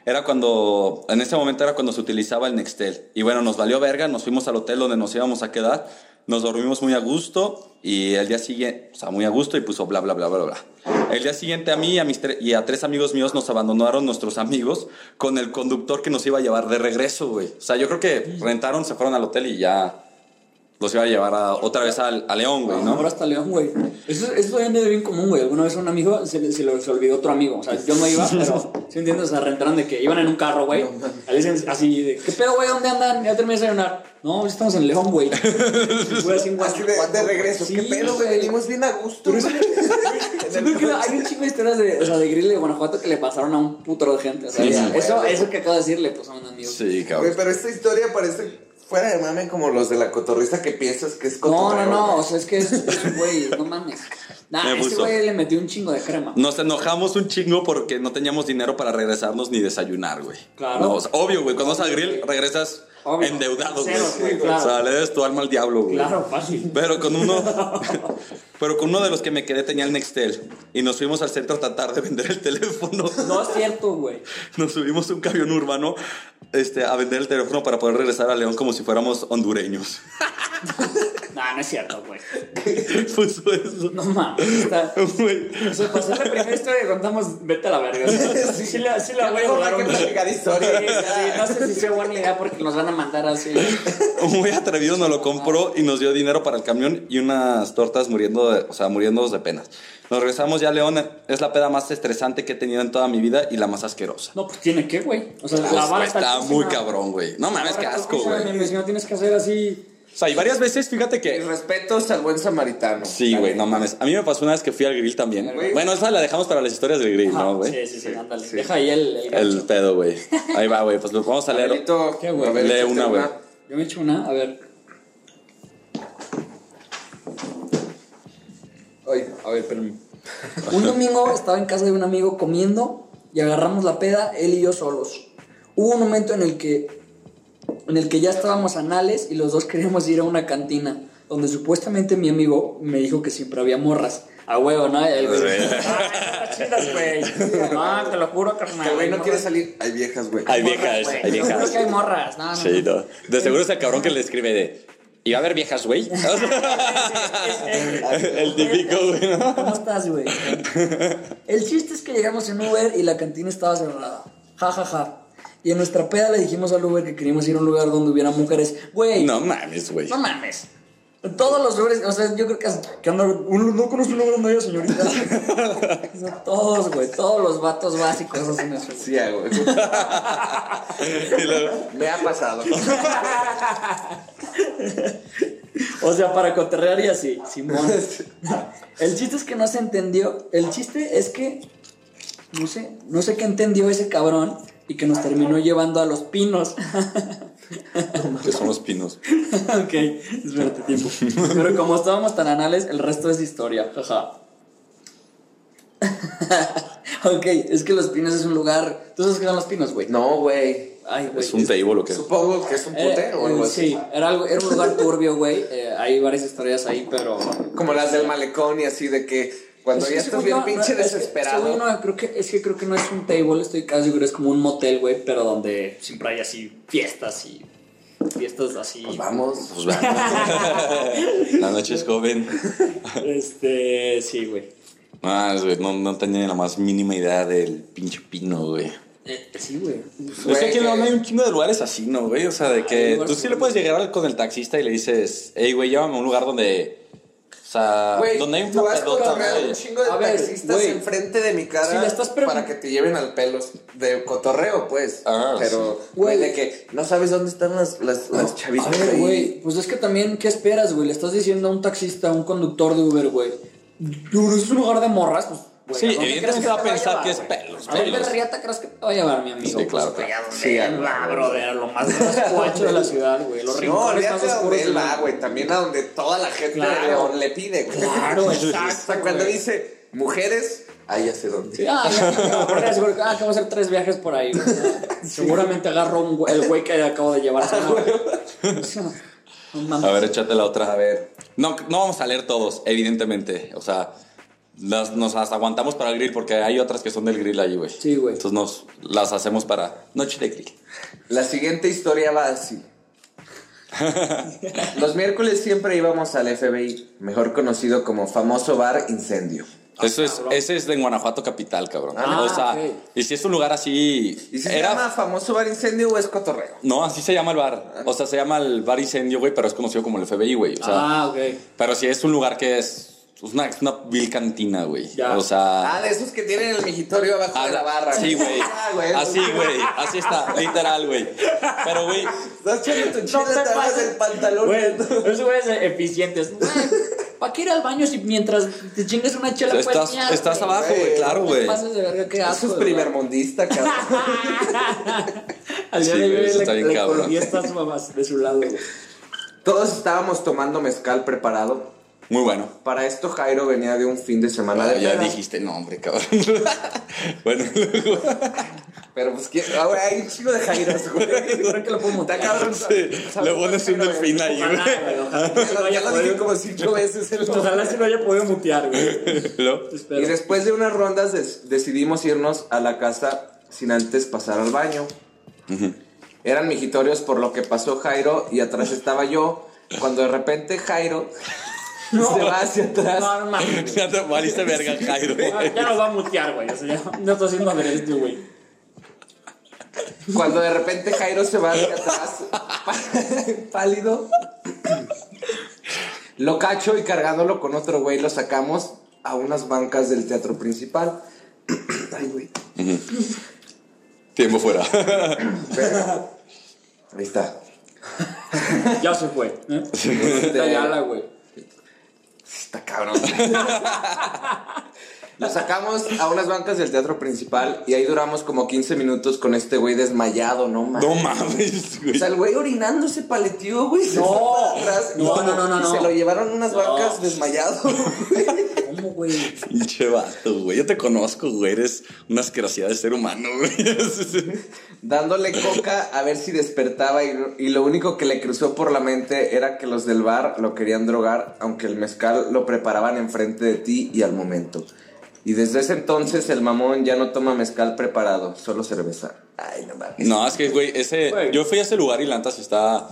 Era cuando, en ese momento era cuando se utilizaba el Nextel. Y bueno, nos valió verga, nos fuimos al hotel donde nos íbamos a quedar, nos dormimos muy a gusto y el día siguiente, o sea, muy a gusto y puso bla, bla, bla, bla, bla. El día siguiente a mí y a, mis y a tres amigos míos nos abandonaron nuestros amigos con el conductor que nos iba a llevar de regreso, güey. O sea, yo creo que rentaron, se fueron al hotel y ya los iba a llevar a- otra vez al- a, León, güey, Ahora ¿no? hasta León, güey. Eso, eso es bien común, güey. Alguna vez a un amigo se, se olvidó otro amigo. O sea, yo no iba, pero ¿sí entiendes? O sea, rentaron de que iban en un carro, güey. Así de, ¿qué pedo, güey? ¿Dónde andan? Ya terminé de desayunar. No, estamos en León, güey. Fue así en de, Guanajuato, de regreso. Sí, ¿Qué pedo, güey? Venimos bien a gusto. Pero hay un chingo de historias de, o sea, de grill de Guanajuato que le pasaron a un putero de gente. O sea, Sí, ya, sí, eso, eso que acabo de decir le pasó a un amigo. Sí, cabrón. pero esta historia parece fuera de mame como los de la cotorrista que piensas que es No, no, cotorreo. no, o sea, es que es, güey, no mames. Nah, Me puso. güey le metió un chingo de crema. Nos enojamos un chingo porque no teníamos dinero para regresarnos ni desayunar, güey. Claro. No, o sea, obvio, güey. Cuando vas al grill, regresas Obvio. endeudado, güey. Sí, claro. O sea, le debes tu alma al diablo, güey. Claro, fácil. Pero con uno. pero con uno de los que me quedé tenía el Nextel. Y nos fuimos al centro a tratar de vender el teléfono. No es cierto, güey. Nos subimos a un camión urbano este, a vender el teléfono para poder regresar a León como si fuéramos hondureños. No, no es cierto, güey. Puso eso. No mames. Está... Güey. O sea, ser la primera historia que contamos, vete a la verga. Sí, sí, la, sí la voy a Mejor rolar que un no diga de historia. Sí, sí, no sé si sea buena idea porque nos van a mandar así. Un muy atrevido nos lo compró y nos dio dinero para el camión y unas tortas muriendo de, o sea, muriéndonos de penas. Nos regresamos ya a León. Es la peda más estresante que he tenido en toda mi vida y la más asquerosa. No, pues tiene que, güey. O sea, Pues, la vara está está muy cabrón, güey. No mames, qué asco, güey. vecino, tienes que hacer así. O sea, y varias veces, fíjate Mis que... respetos al buen samaritano. Sí, güey, no mames. A mí me pasó una vez que fui al grill también. Bueno, esa la dejamos para las historias del grill, ¿no, güey? Sí, sí, sí, ándale. Deja ahí el, el El pedo, güey. Ahí va, güey. Pues lo vamos a leer. Abelito, Lee una, güey. Yo me echo una, a ver. Ay, a ver, espérame. Un domingo estaba en casa de un amigo comiendo y agarramos la peda, él y yo solos. Hubo un momento en el que en el que ya estábamos anales y los dos queríamos ir a una cantina donde supuestamente mi amigo me dijo que siempre había morras. A huevo, ¿no? El güey, está chidas, güey. No, te lo juro, carnal. Que güey no hay quiere morras. salir. Hay viejas, güey. Hay viejas, Güey, hay viejas. que hay morras. No, no, Sí, no. no. De seguro es el cabrón que le escribe de. ¿Y va a haber viejas, güey? el típico, güey, ¿no? ¿Cómo estás, güey? El chiste es que llegamos en Uber y la cantina estaba cerrada. Ja, ja, ja. Y en nuestra peda le dijimos al Uber que queríamos ir a un lugar donde hubiera mujeres. Güey, no, No mames, güey. mames. En Todos los lugares, o sea, yo creo que, que un- no conozco un lugar donde haya señorita. O sea, todos, güey, todos los vatos básicos hacen eso. Sí, güey. Me ha pasado. O sea, para cotorrear y así, Simón. El chiste es que no se entendió. El chiste es que no sé, no sé qué entendió ese cabrón y que nos terminó llevando a los pinos. que son los pinos. ok, espérate tiempo. Pero como estábamos tan anales, el resto es historia. Jaja. ok, es que los pinos es un lugar. ¿Tú sabes qué son los pinos, güey? No, güey. Ay, güey. Es un table lo que. Supongo que es un Eh, putero o eh, algo así. sí, era, algo, era un lugar turbio, güey. Eh, hay varias historias ahí, pero. Como las del malecón y así de que cuando Es ya estás bien pinche no, es que- desesperado. no, creo que, es que creo que no es un table, estoy casi seguro, es como un motel, güey, pero donde siempre hay así fiestas y fiestas así. Pues vamos. Pues vamos. La noche es joven. Este, sí, güey. Ah, güey, no, no tenía la más mínima idea del pinche pino, güey. Eh, sí, güey. Es que aquí en León hay un chingo de lugares así, ¿no, güey? O sea, de que tú sí le puedes llegar con el taxista y le dices, hey, güey, llévame a un lugar donde. O sea, Güey, donde hay un tú has cotorreado un chingo de A taxistas enfrente de mi cara Si le estás para que te lleven al pelos de cotorreo, pues. Ah, Pero, güey, de que no sabes dónde están las, las, chavitas ahí. güey, pues es que también, ¿qué esperas, güey? Le estás diciendo a un taxista, a un conductor de Uber, güey. Es un lugar de morras, pues. Güey, Sí, ¿a dónde evidentemente va a pensar llevar, que es pelos, ¿A dónde riata crees que te va a llevar, mi amigo? Sí, claro. Pues, Sí, sí, a va, brother, lo más escuacho de la ciudad, güey. Los No, rincones más oscuros donde él va, güey. También a donde toda la gente Claro. de León le pide, güey. Claro, exacto, cuando dice mujeres, ahí ya sé dónde. Sí, ah, ya, de ah, que vamos a hacer tres viajes por ahí. güey. Seguramente agarro un el güey que acabo de llevar. Mames. A ver, échate la otra. A ver. No, no vamos a leer todos, evidentemente. O sea, las- nos las aguantamos para el grill porque hay otras que son del grill ahí, güey. Sí, güey. Entonces nos las hacemos para noche de grill. La siguiente historia va así. Los miércoles siempre íbamos al FBI, mejor conocido como famoso bar incendio. Eso es, ese es de Guanajuato capital, cabrón. Ah, o sea, ok. y si es un lugar así. ¿Y si se era- llama famoso bar incendio o es cotorreo? No, así se llama el bar. O sea, se llama el bar incendio, güey, pero es conocido como el FBI, güey. O sea, Ah, ok. pero si es un lugar que es. Es una, una vil cantina, güey. Ya. O sea. Ah, de esos que tienen el migitorio abajo Ah, de la barra. Sí, güey. Ah, güey. Así, güey. Así está, literal, güey. Pero, güey, Estás echando tu chile, No te pases. el pantalón. Güey, esos güeyes eficientes. ¿Para qué ir al baño si mientras te chingues una chela puedes estás, miar, estás abajo, güey, claro, güey. pases de verga, qué asco. Eso es cabrón. Al día Sí, de güey, hoy eso la, está bien la cabrón. economía está su mamá de su lado, güey. Todos estábamos tomando mezcal preparado. Muy bueno. Para esto Jairo venía de un fin de semana de Ah, ya peda. dijiste nombre, cabrón. bueno, luego. Pero pues ¿quién? Ah, güey, hay un chico de Jairos, güey. Creo que lo puedo montar. Cabrón. Sí, le pones un delfín ahí, güey. Ya lo- dije como cinco veces. el Ojalá se lo haya podido mutear, güey. Y después de unas rondas des- decidimos irnos a la casa sin antes pasar al baño. Eran mijitorios por lo que pasó Jairo y atrás estaba yo. Cuando de repente Jairo se va hacia atrás. No, no mames. Ya te valiste verga, Jairo. Ya ya nos va a mutear, güey. O sea, ya no estoy haciendo adrede, güey. Cuando de repente Jairo se va hacia atrás, pálido. Lo cacho y cargándolo con otro güey lo sacamos a unas bancas del teatro principal. Ay, güey. Tiempo fuera. Ahí está. Ya se fue. ¿eh? Está ya la, güey. Está cabrón. Lo sacamos a unas bancas del teatro principal y ahí duramos como 15 minutos con este güey desmayado, no mames. No mames, O güey. sea, el güey orinándose se paleteó, güey. se No. fue para atrás. No, no, no, no, Y no. se lo llevaron a unas No. bancas desmayado. ¿Cómo, güey? Pinche vato, güey. Yo te conozco, güey. Eres una asquerosidad de ser humano, güey. dándole coca a ver si despertaba y, y lo único que le cruzó por la mente era que los del bar lo querían drogar, aunque el mezcal lo preparaban enfrente de ti y al momento. Y desde ese entonces el mamón ya no toma mezcal preparado, solo cerveza. Ay, no mames. No, es que, güey, ese. Güey. Yo fui a ese lugar y la neta sí está.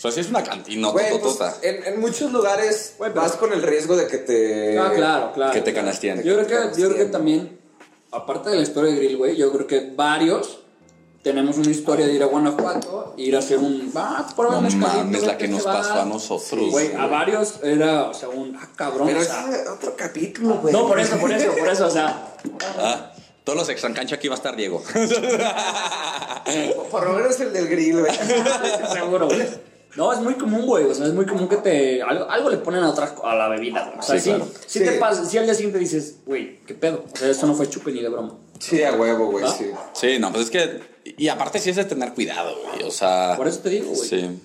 O sea, sí es una cantina, Güey, pues, en, en muchos lugares Güey, vas con el riesgo de que te... Ah, claro, claro. que te canasteen. Yo creo que, yo creo que también, aparte de la historia de Grill, güey, yo creo que varios tenemos una historia de ir a Guanajuato, ir a hacer un. Va, por No un mezcalito, mames, la que nos va. pasó a nosotros. Güey, a varios era, o sea, un. Ah, cabrón. Pero o es sea, otro capítulo, güey. no, por eso, por eso, por eso, o sea. Ah, todos los extran cancha aquí va a estar Diego. Por lo menos el del grill, güey. Seguro, güey. No, es muy común, güey. O sea, es muy común que te. Algo, algo le ponen a, otras, a la bebida, güey. O sea, Sí, sí, claro. sí Sí. te pasa. Si al día siguiente dices, güey, ¿qué pedo? O sea, eso no fue chupe ni de broma. Sí, a huevo, güey, ¿Ah? sí. Sí, no, pues es que. Y aparte sí es de tener cuidado, güey. O sea. Por eso te digo, güey. Sí.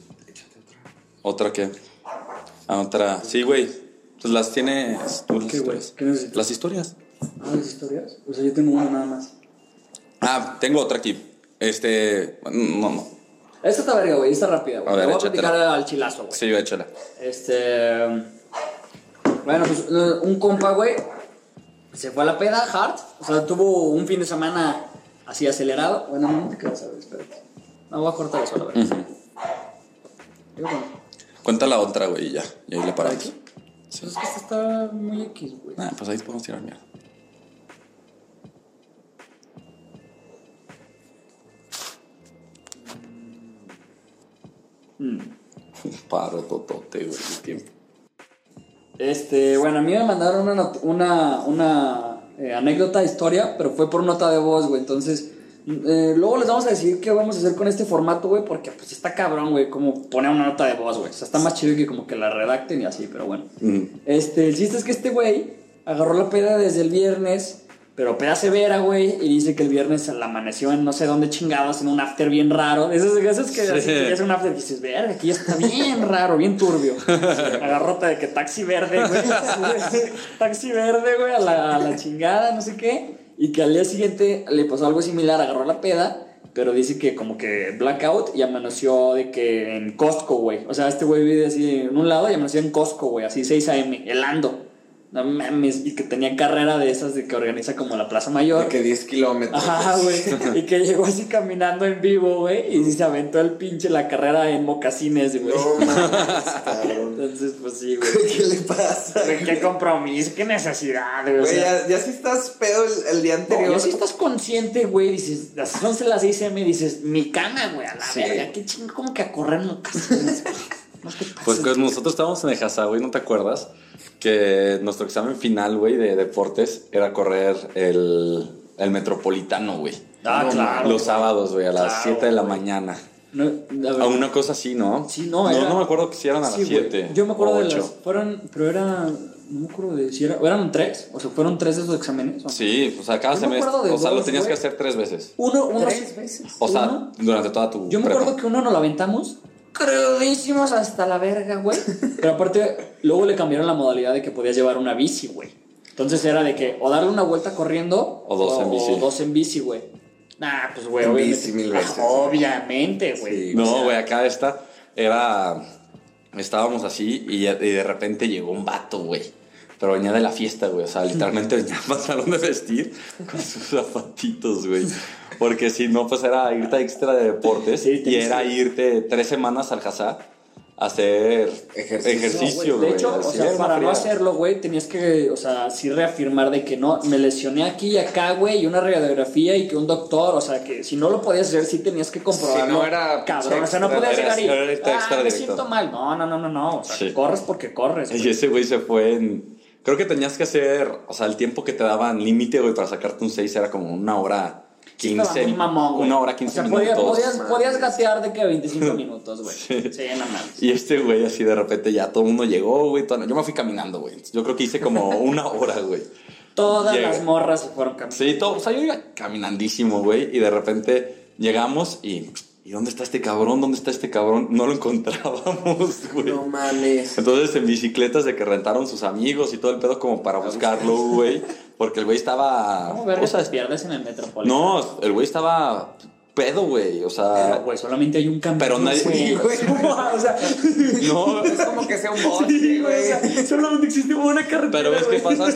¿Otra qué? Ah, otra. Sí, güey. Pues las tienes tú las ¿Qué, güey? historias. ¿Qué necesitas? Las historias. Ah, las historias. O sea, yo tengo una nada más. Ah, tengo otra aquí. Este. No, no. Esta está verga, güey. Está rápida, güey. A ver, Te voy a platicar al chilazo, güey. Sí, échala. Este. Bueno, pues eh, un compa, güey, se fue a la peda, hard. O sea, tuvo un fin de semana así acelerado. Bueno, no te quedas a ver, espérate. No, voy a cortar eso, la verdad. Digo, bueno, Cuenta la otra, güey, y ya. Y ahí le paramos. aquí? Pues es que esta está muy X, güey. Ah, pues ahí podemos tirar mierda. Paro totote, güey, el tiempo. Este, bueno, a mí me mandaron una, una, una eh, anécdota, historia, pero fue por nota de voz, güey. Entonces, eh, luego les vamos a decir qué vamos a hacer con este formato, güey, porque pues está cabrón, güey, como poner una nota de voz, güey. O sea, está más chido que como que la redacten y así, pero bueno. Este, el chiste es que este güey agarró la peda desde el viernes, pero peda severa, güey, y dice que el viernes se la amaneció en no sé dónde chingados, en un after bien raro. Esos, esos que que es un after que dices, verga, aquí ya está bien raro, bien turbio. Agarrota de que taxi verde, güey. taxi verde, güey, a la, a la chingada, no sé qué. Y que al día siguiente le pasó algo similar, agarró la peda. Pero dice que como que blackout y amaneció de que en Costco, güey. O sea, este güey vive así en un lado y amaneció en Costco, güey. Así 6 a.m., helando. No mames. Y que tenía carrera de esas de que organiza como la Plaza Mayor. De que 10 kilómetros. Ajá, güey. Y que llegó así caminando en vivo, güey. Y se aventó el pinche la carrera en mocasines, güey. No mames, cabrón. Entonces, pues sí, güey. ¿Qué le pasa? Güey, Qué compromiso, qué necesidad, güey. O Güey, sea, ya, ya si estás pedo el, el día no, anterior. ya si estás consciente, güey, dices, las 11 las 6 m dices, mi cama, güey, a la Sí. verga, qué chingo, como que a correr mocasines, güey. No te pases. Pues con nosotros estábamos en Ejasa, güey, ¿no te acuerdas? Que nuestro examen final, güey, de deportes era correr el, el metropolitano, güey. Ah, claro. Los sábados, güey, a las Claro, 7 de la güey. mañana. No, a ver. A una cosa así, ¿no? Sí, no, No, era- no me acuerdo que si eran a las Sí, güey. 7. Yo me acuerdo o de ocho. las. Fueron. Pero era. No me acuerdo de si era. ¿o ¿Eran tres? O sea, fueron tres de esos exámenes. ¿o? Sí, o sea, cada semestre. acuerdo de O sea, lo tenías que güey. hacer tres veces. Uno, uno. Tres veces. O sea, Uno. durante toda tu. Yo me prepa. acuerdo que uno nos lo aventamos crudísimos hasta la verga, güey. Pero aparte, luego le cambiaron la modalidad de que podías llevar una bici, güey. Entonces era de que o darle una vuelta corriendo O dos en bici. O dos en bici, güey. Nah, pues, güey, obviamente. mil Ah, veces. Obviamente, güey. Sí. O No, sea, güey, acá esta era. Estábamos así y, y de repente llegó un vato, güey. Pero venía de la fiesta, güey. O sea, literalmente venía al salón de vestir con sus zapatitos, güey. Porque si no, pues era irte a extra de deportes Sí, y era que- irte tres semanas al Hazá a hacer Ejercicio. ejercicio, No, güey. De hecho, o sea, para no hacerlo, güey, tenías que, o sea, sí reafirmar de que no, me lesioné aquí y acá, güey, y una radiografía y que un doctor, o sea, que si no lo podías hacer, sí tenías que comprobarlo. Si no era cabrón, o sea, no podías llegar y, ah, me siento mal. No, no, no, no, no, o sea, Sí. corres porque corres. Y ese güey se fue en. Creo que tenías que hacer. O sea, el tiempo que te daban límite, güey, para sacarte un 6 era como una hora 15. muy mamón, güey. una hora 15 o sea, podías, minutos. podías, podías gatear de que 25 minutos, güey. Sí, no mames. Y este güey, así de repente ya todo el mundo llegó, güey. todo- Yo me fui caminando, güey. Yo creo que hice como una hora, güey. Todas Llega. las morras se fueron caminando. Sí, todo. O sea, yo iba caminandísimo, güey. Y de repente llegamos y. ¿Y dónde está este cabrón? ¿Dónde está este cabrón? No lo encontrábamos, güey. No mames. Entonces en bicicletas de que rentaron sus amigos y todo el pedo como para buscarlo, güey. Porque el güey estaba. ¿Cómo ver o sea, te pierdes en el Metropolitano? no, el güey estaba pedo, güey. O sea. Pero, güey, solamente hay un camino. Pero nadie- güey. o sea, no. Es como que sea un bote, sí, güey, o sea, solamente existe una carretera. Pero ves qué pasa.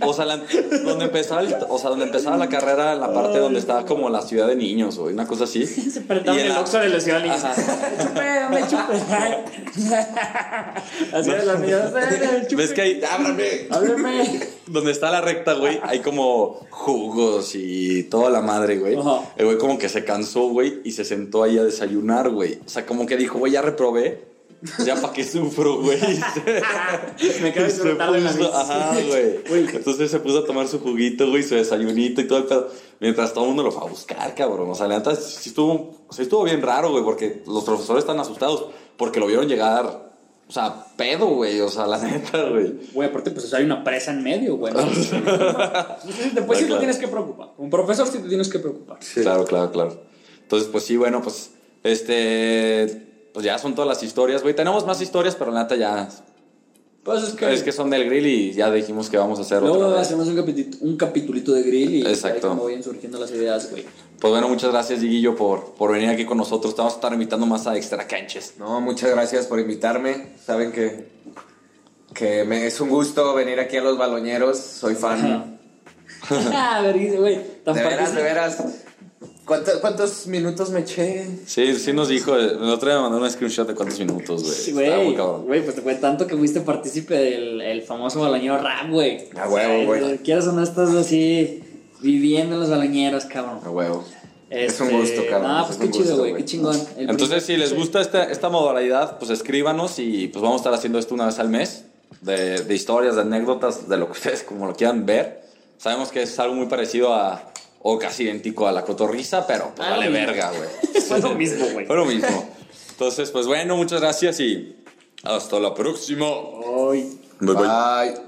O sea, la- donde empezaba el- o sea, donde empezaba la carrera, la parte donde estaba como la ciudad de niños, güey, una cosa así. Se en el la- Oxxo de la ciudad de Ajá. Chupe, me chupe. Así niñas. eh, chupe. ¿Ves que hay, Ábrame. Háblame. donde está la recta, güey, hay como jugos y toda la madre, güey. El güey como que se cansó, güey, y se sentó ahí a desayunar, güey. O sea, como que dijo, güey, ya reprobé. Ya para qué sufro, güey. Me quedo Se disfrutando en la. Ajá, güey. Güey. Entonces se puso a tomar su juguito, güey, su desayunito y todo el pedo. Mientras todo el mundo lo fue a buscar, cabrón. O sea, la neta sí estuvo, o sea, estuvo bien raro, güey, porque los profesores están asustados porque lo vieron llegar, o sea, pedo, güey. O sea, la neta, güey. Güey, aparte, pues o sea, hay una presa en medio, güey. ¿no? Después sí te tienes que preocupar. Un profesor sí te tienes que preocupar. Claro, claro, claro. Entonces, pues sí, bueno, pues, este, pues ya son todas las historias, güey. Tenemos más historias, pero la neta ya, Pues es que. es que son del grill y ya dijimos que vamos a hacer Luego otra vez. hacemos un, capitulito, un capitulito de grill y Exacto. ahí como vayan surgiendo las ideas, güey. Pues bueno, muchas gracias, Diguillo, por, por venir aquí con nosotros. Te vamos a estar invitando más a Extra Canches. No, muchas gracias por invitarme. Saben que, que me, es un gusto venir aquí a Los Baloñeros. Soy fan. ah, vergüenza, güey. De veras, de veras. ¿Cuánto- ¿Cuántos minutos me eché? Sí, sí nos dijo, el otro día me mandó un screenshot de cuántos minutos, güey. Sí, güey, cabrón. güey, pues te fue tanto que fuiste partícipe del el famoso balañero rap, güey. A huevo, güey. Quieras o no estás así viviendo en los balañeros, cabrón. A huevo. Es Este, un gusto, cabrón, Ah, es pues qué chido, gusto, güey, güey. qué chingón. El Entonces, si les gusta esta, esta modalidad, pues escríbanos y pues vamos a estar haciendo esto una vez al mes. De, de historias, de anécdotas, de lo que ustedes como lo quieran ver. Sabemos que es algo muy parecido a, o casi idéntico a la cotorriza, pero pues Ah, vale mismo. verga, güey. Fue lo mismo, güey. Fue lo mismo. Entonces, pues bueno, muchas gracias y hasta la próxima. Bye, bye. Bye.